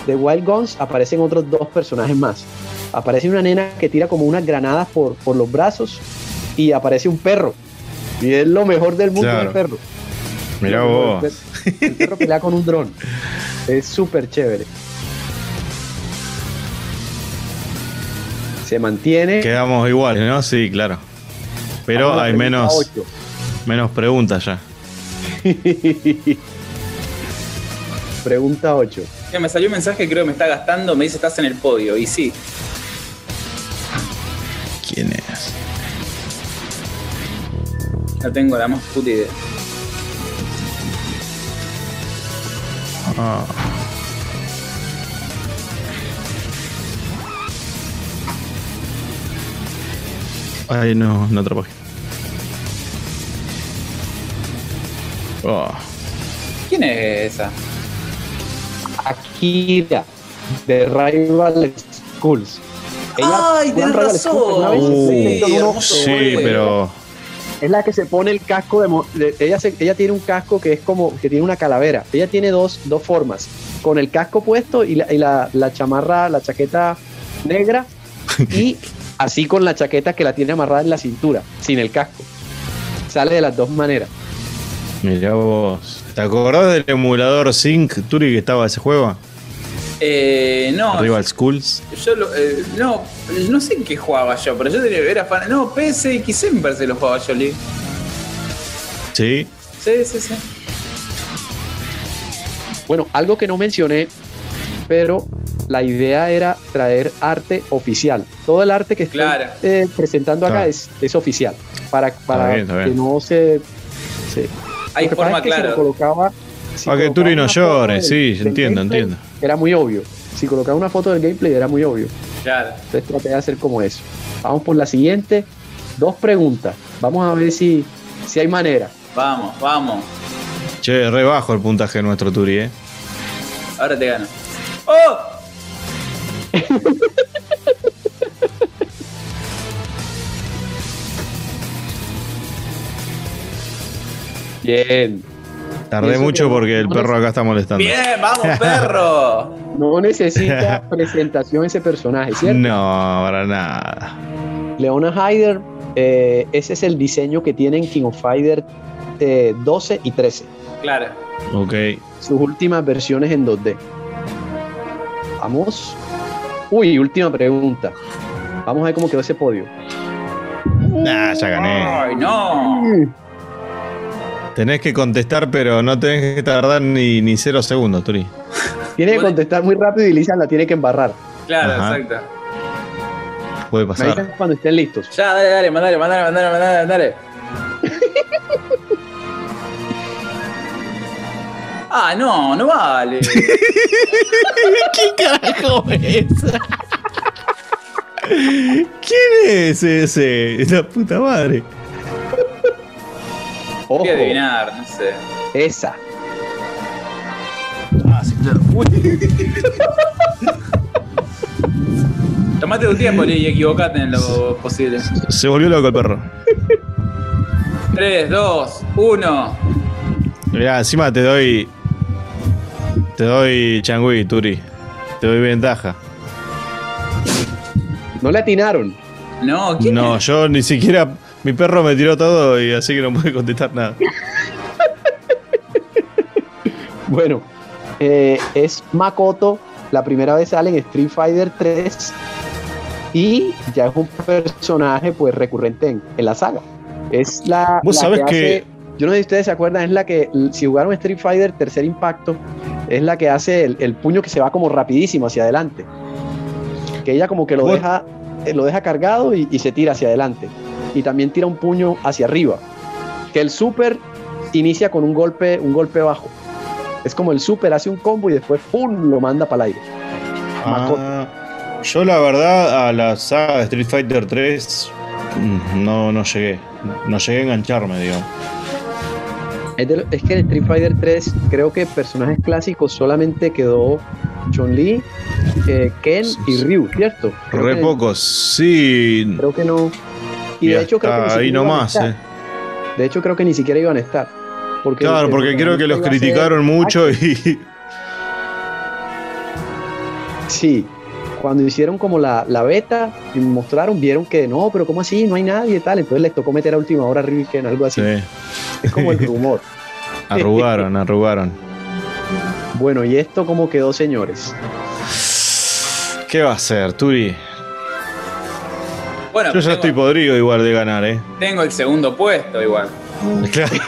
de Wild Guns aparecen otros dos personajes más. Aparece una nena que tira como unas granadas por, por los brazos y aparece un perro. Y es lo mejor del mundo Claro. el perro. Mejor, vos. El perro, el perro pelea con un dron. Es súper chévere. Se mantiene. Quedamos iguales, ¿no? Sí, claro. Pero hay menos, menos preguntas ya. Pregunta 8. Ya me salió un mensaje, creo que me está gastando, me dice estás en el podio. Y sí, ¿Quién es? no tengo la más puta idea. Ah. Ay, no, en otra página. Oh, ¿Quién es esa? Akira de Rival Schools. Ay, ¿juegan tenés Rival Schools alguna vez? razón. Uh, sí, sí, pero. Es la que se pone el casco de, mo- de- ella se- ella tiene un casco que es como que tiene una calavera. Ella tiene dos, dos formas, con el casco puesto y la, y la, la chamarra, la chaqueta negra y así con la chaqueta que la tiene amarrada en la cintura, sin el casco. Sale de las dos maneras. Mirá vos. ¿Te acordás del emulador Sync Turi que estaba ese juego? Eh, no, Rival Schools. yo lo- eh, no, no sé en qué jugaba yo, pero yo tenía, era fan. No, PSXC me parece que lo jugaba yo, Lee. Sí. Sí, sí, sí. Bueno, algo que no mencioné, pero la idea era traer arte oficial. Todo el arte que estoy Claro. eh, presentando acá Claro. es, es oficial. Para, para bien, está bien. que no se. se- Hay forma es que si lo clara. colocaba- si Para que colocaba Turi no una foto llore, del- sí, entiendo, entiendo. Era muy obvio. Si colocaba una foto del gameplay era muy obvio. Claro. Entonces traté de hacer como eso. Vamos por la siguiente. Dos preguntas. Vamos a ver si, si hay manera. Vamos, vamos. Che, re bajo el puntaje de nuestro Turi, eh. Ahora te gano. ¡Oh! Bien. Tardé mucho que- porque el perro acá está molestando. Bien, vamos, perro. No necesita presentación ese personaje, ¿cierto? No, para nada. Leona Hyder, eh, ese es el diseño que tienen King of Fighter eh, 12 y 13. Claro. Ok. Sus últimas versiones en 2D. Vamos. Uy, última pregunta. Vamos a ver cómo quedó ese podio. Nah, ya gané. Ay, no. Tenés que contestar, pero no tenés que tardar ni, ni cero segundos, Turi. Tiene que contestar muy rápido y Lisa la tiene que embarrar. Claro, Ajá. exacto. Puede Me dicen pasar. cuando estén listos. Ya, dale, dale, mandale, mandale, mandale, mandale, mandale. Ah, no, no vale. ¿Quién carajo es? ¿Quién es ese? La puta madre. Ojo, Voy a adivinar, no sé. esa. Ah, sí, claro. Tomate tu tiempo, y equivocate en lo posible. Se volvió loco el perro. 3, 2, 1. Mirá, encima te doy. Te doy changui, Turi. Te doy ventaja. No le atinaron. No, ¿quién No, es? yo ni siquiera. Mi perro me tiró todo y así que no pude contestar nada. Bueno, eh, es Makoto. La primera vez sale en Street Fighter 3 y ya es un personaje pues recurrente en, en la saga. Es la, Vos la hace- que- yo no sé si ustedes se acuerdan, es la que si jugaron Street Fighter Tercer Impacto, es la que hace el, el puño que se va como rapidísimo hacia adelante. Que ella como que lo Vos- deja, eh, lo deja cargado y, y se tira hacia adelante. Y también tira un puño hacia arriba. Que el super inicia con un golpe, un golpe bajo. Es como el super hace un combo y después ¡pum! lo manda para el aire. Ah, yo la verdad a la saga de Street Fighter 3 mm, no, no llegué. No llegué a engancharme, digo. Es, de- es que en Street Fighter 3 creo que personajes clásicos solamente quedó Chun-Li, eh, Ken y Ryu, ¿cierto? Creo Re pocos, sí. Creo que no. Y, Y de hecho creo que ahí nomás, eh. De hecho creo que ni siquiera iban a estar. Porque Claro, porque creo que los criticaron mucho y. Sí, cuando hicieron como la, la beta y mostraron, vieron que no, pero ¿cómo así? No hay nadie y tal. Entonces les tocó meter a última hora a Ryu y Ken, algo así. Sí, Es como el rumor. arrugaron, arrugaron. Bueno, ¿y esto cómo quedó, señores? ¿Qué va a ser, Turi? Bueno, Yo ya tengo, estoy podrido igual de ganar, ¿eh? tengo el segundo puesto igual. Claro.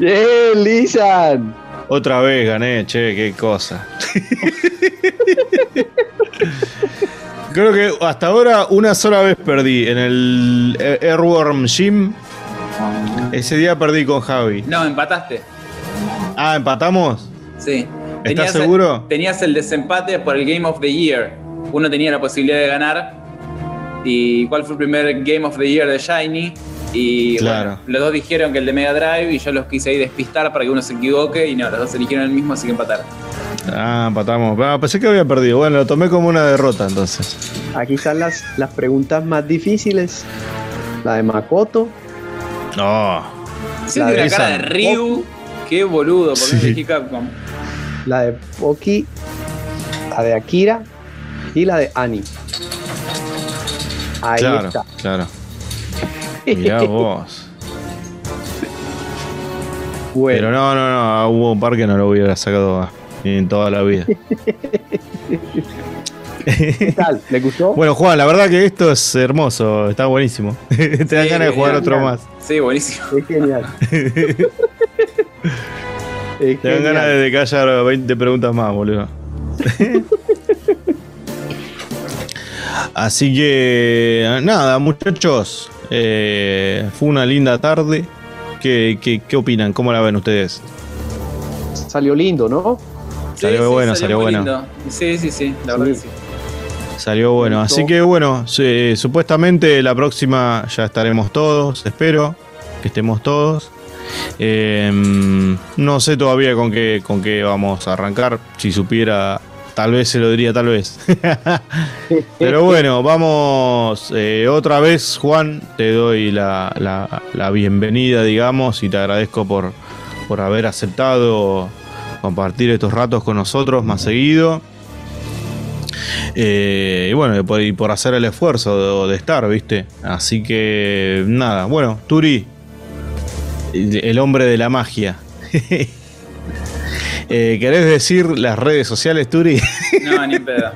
¡Bien, Lisan! Otra vez gané, che, qué cosa. Creo que hasta ahora una sola vez perdí en el Airworm Gym. Ese día perdí con Javi. No, empataste. Ah, empatamos. Sí. ¿Estás el- seguro? tenías el desempate por el Game of the Year. uno tenía la posibilidad de ganar. ¿Y cuál fue el primer Game of the Year de Shiny? Y Claro. bueno, los dos dijeron que el de Mega Drive y yo los quise ahí despistar para que uno se equivoque y no, los dos eligieron el mismo, así que empataron. Ah, empatamos. Ah, pensé que había perdido. Bueno, lo tomé como una derrota entonces. Aquí están las, las preguntas más difíciles. La de Makoto, No. Sí, La de una cara de. Ryu. Qué boludo, porque Sí. no Capcom. La de Poki, la de Akira y la de Ani. Ahí claro, está. claro. Mirá vos. Bueno, Pero no, no, no. Hubo un par que no lo hubiera sacado en toda la vida. ¿qué tal? ¿Le gustó? Bueno, Juan, la verdad que esto es hermoso. Está buenísimo. Te dan Sí, ganas de jugar genial. otro más. Sí, buenísimo. Es genial. Es Te dan genial. ganas de que haya 20 preguntas más, boludo. Así que, nada, muchachos. eh, fue una linda tarde. ¿Qué, qué, qué opinan? ¿Cómo la ven ustedes? Salió lindo, ¿no? Salió bueno, salió bueno. lindo. Sí, sí, sí, la verdad que sí. Salió bueno. Así que, bueno, sí, supuestamente la próxima ya estaremos todos. Espero que estemos todos. Eh, no sé todavía con qué, con qué vamos a arrancar. Si supiera, tal vez se lo diría, tal vez. Pero bueno, vamos eh, otra vez, Juan. Te doy la, la- bienvenida, digamos, y te agradezco por, por haber aceptado compartir estos ratos con nosotros más seguido. Eh, y bueno, y por, y por hacer el esfuerzo de, de estar, ¿viste? Así que nada, bueno, Turi, el hombre de la magia. Eh, ¿Querés decir las redes sociales, Turi? No, ni pedo.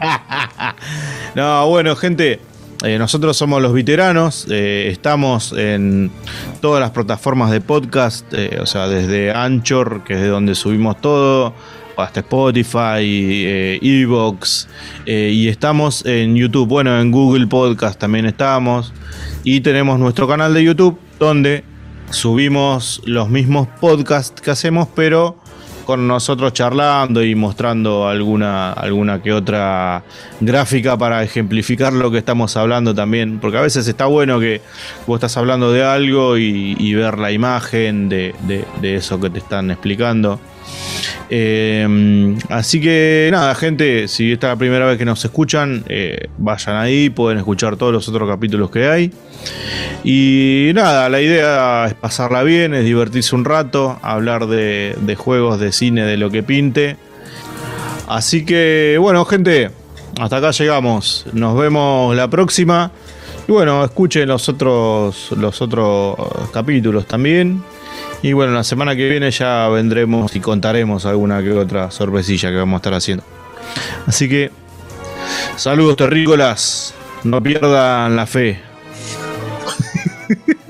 No, bueno, gente, eh, nosotros somos los veteranos, eh, estamos en todas las plataformas de podcast, eh, o sea, desde Anchor, que es de donde subimos todo, hasta Spotify, Evox, y estamos en YouTube, bueno, en Google Podcast también estamos, y tenemos nuestro canal de YouTube, donde subimos los mismos podcasts que hacemos, pero con nosotros charlando y mostrando alguna, alguna que otra gráfica para ejemplificar lo que estamos hablando también, porque a veces está bueno que vos estás hablando de algo y, ver la imagen de- de eso que te están explicando. Eh, así que nada, gente, si esta es la primera vez que nos escuchan, eh, vayan ahí, pueden escuchar todos los otros capítulos que hay. Y nada, la idea es pasarla bien, es divertirse un rato, hablar de, de juegos, de cine, de lo que pinte. Así que bueno, gente, hasta acá llegamos. Nos vemos la próxima. Y bueno, escuchen los otros, los otros capítulos también. Y bueno, la semana que viene ya vendremos y contaremos alguna que otra sorpresilla que vamos a estar haciendo. Así que, saludos terrícolas. No pierdan la fe.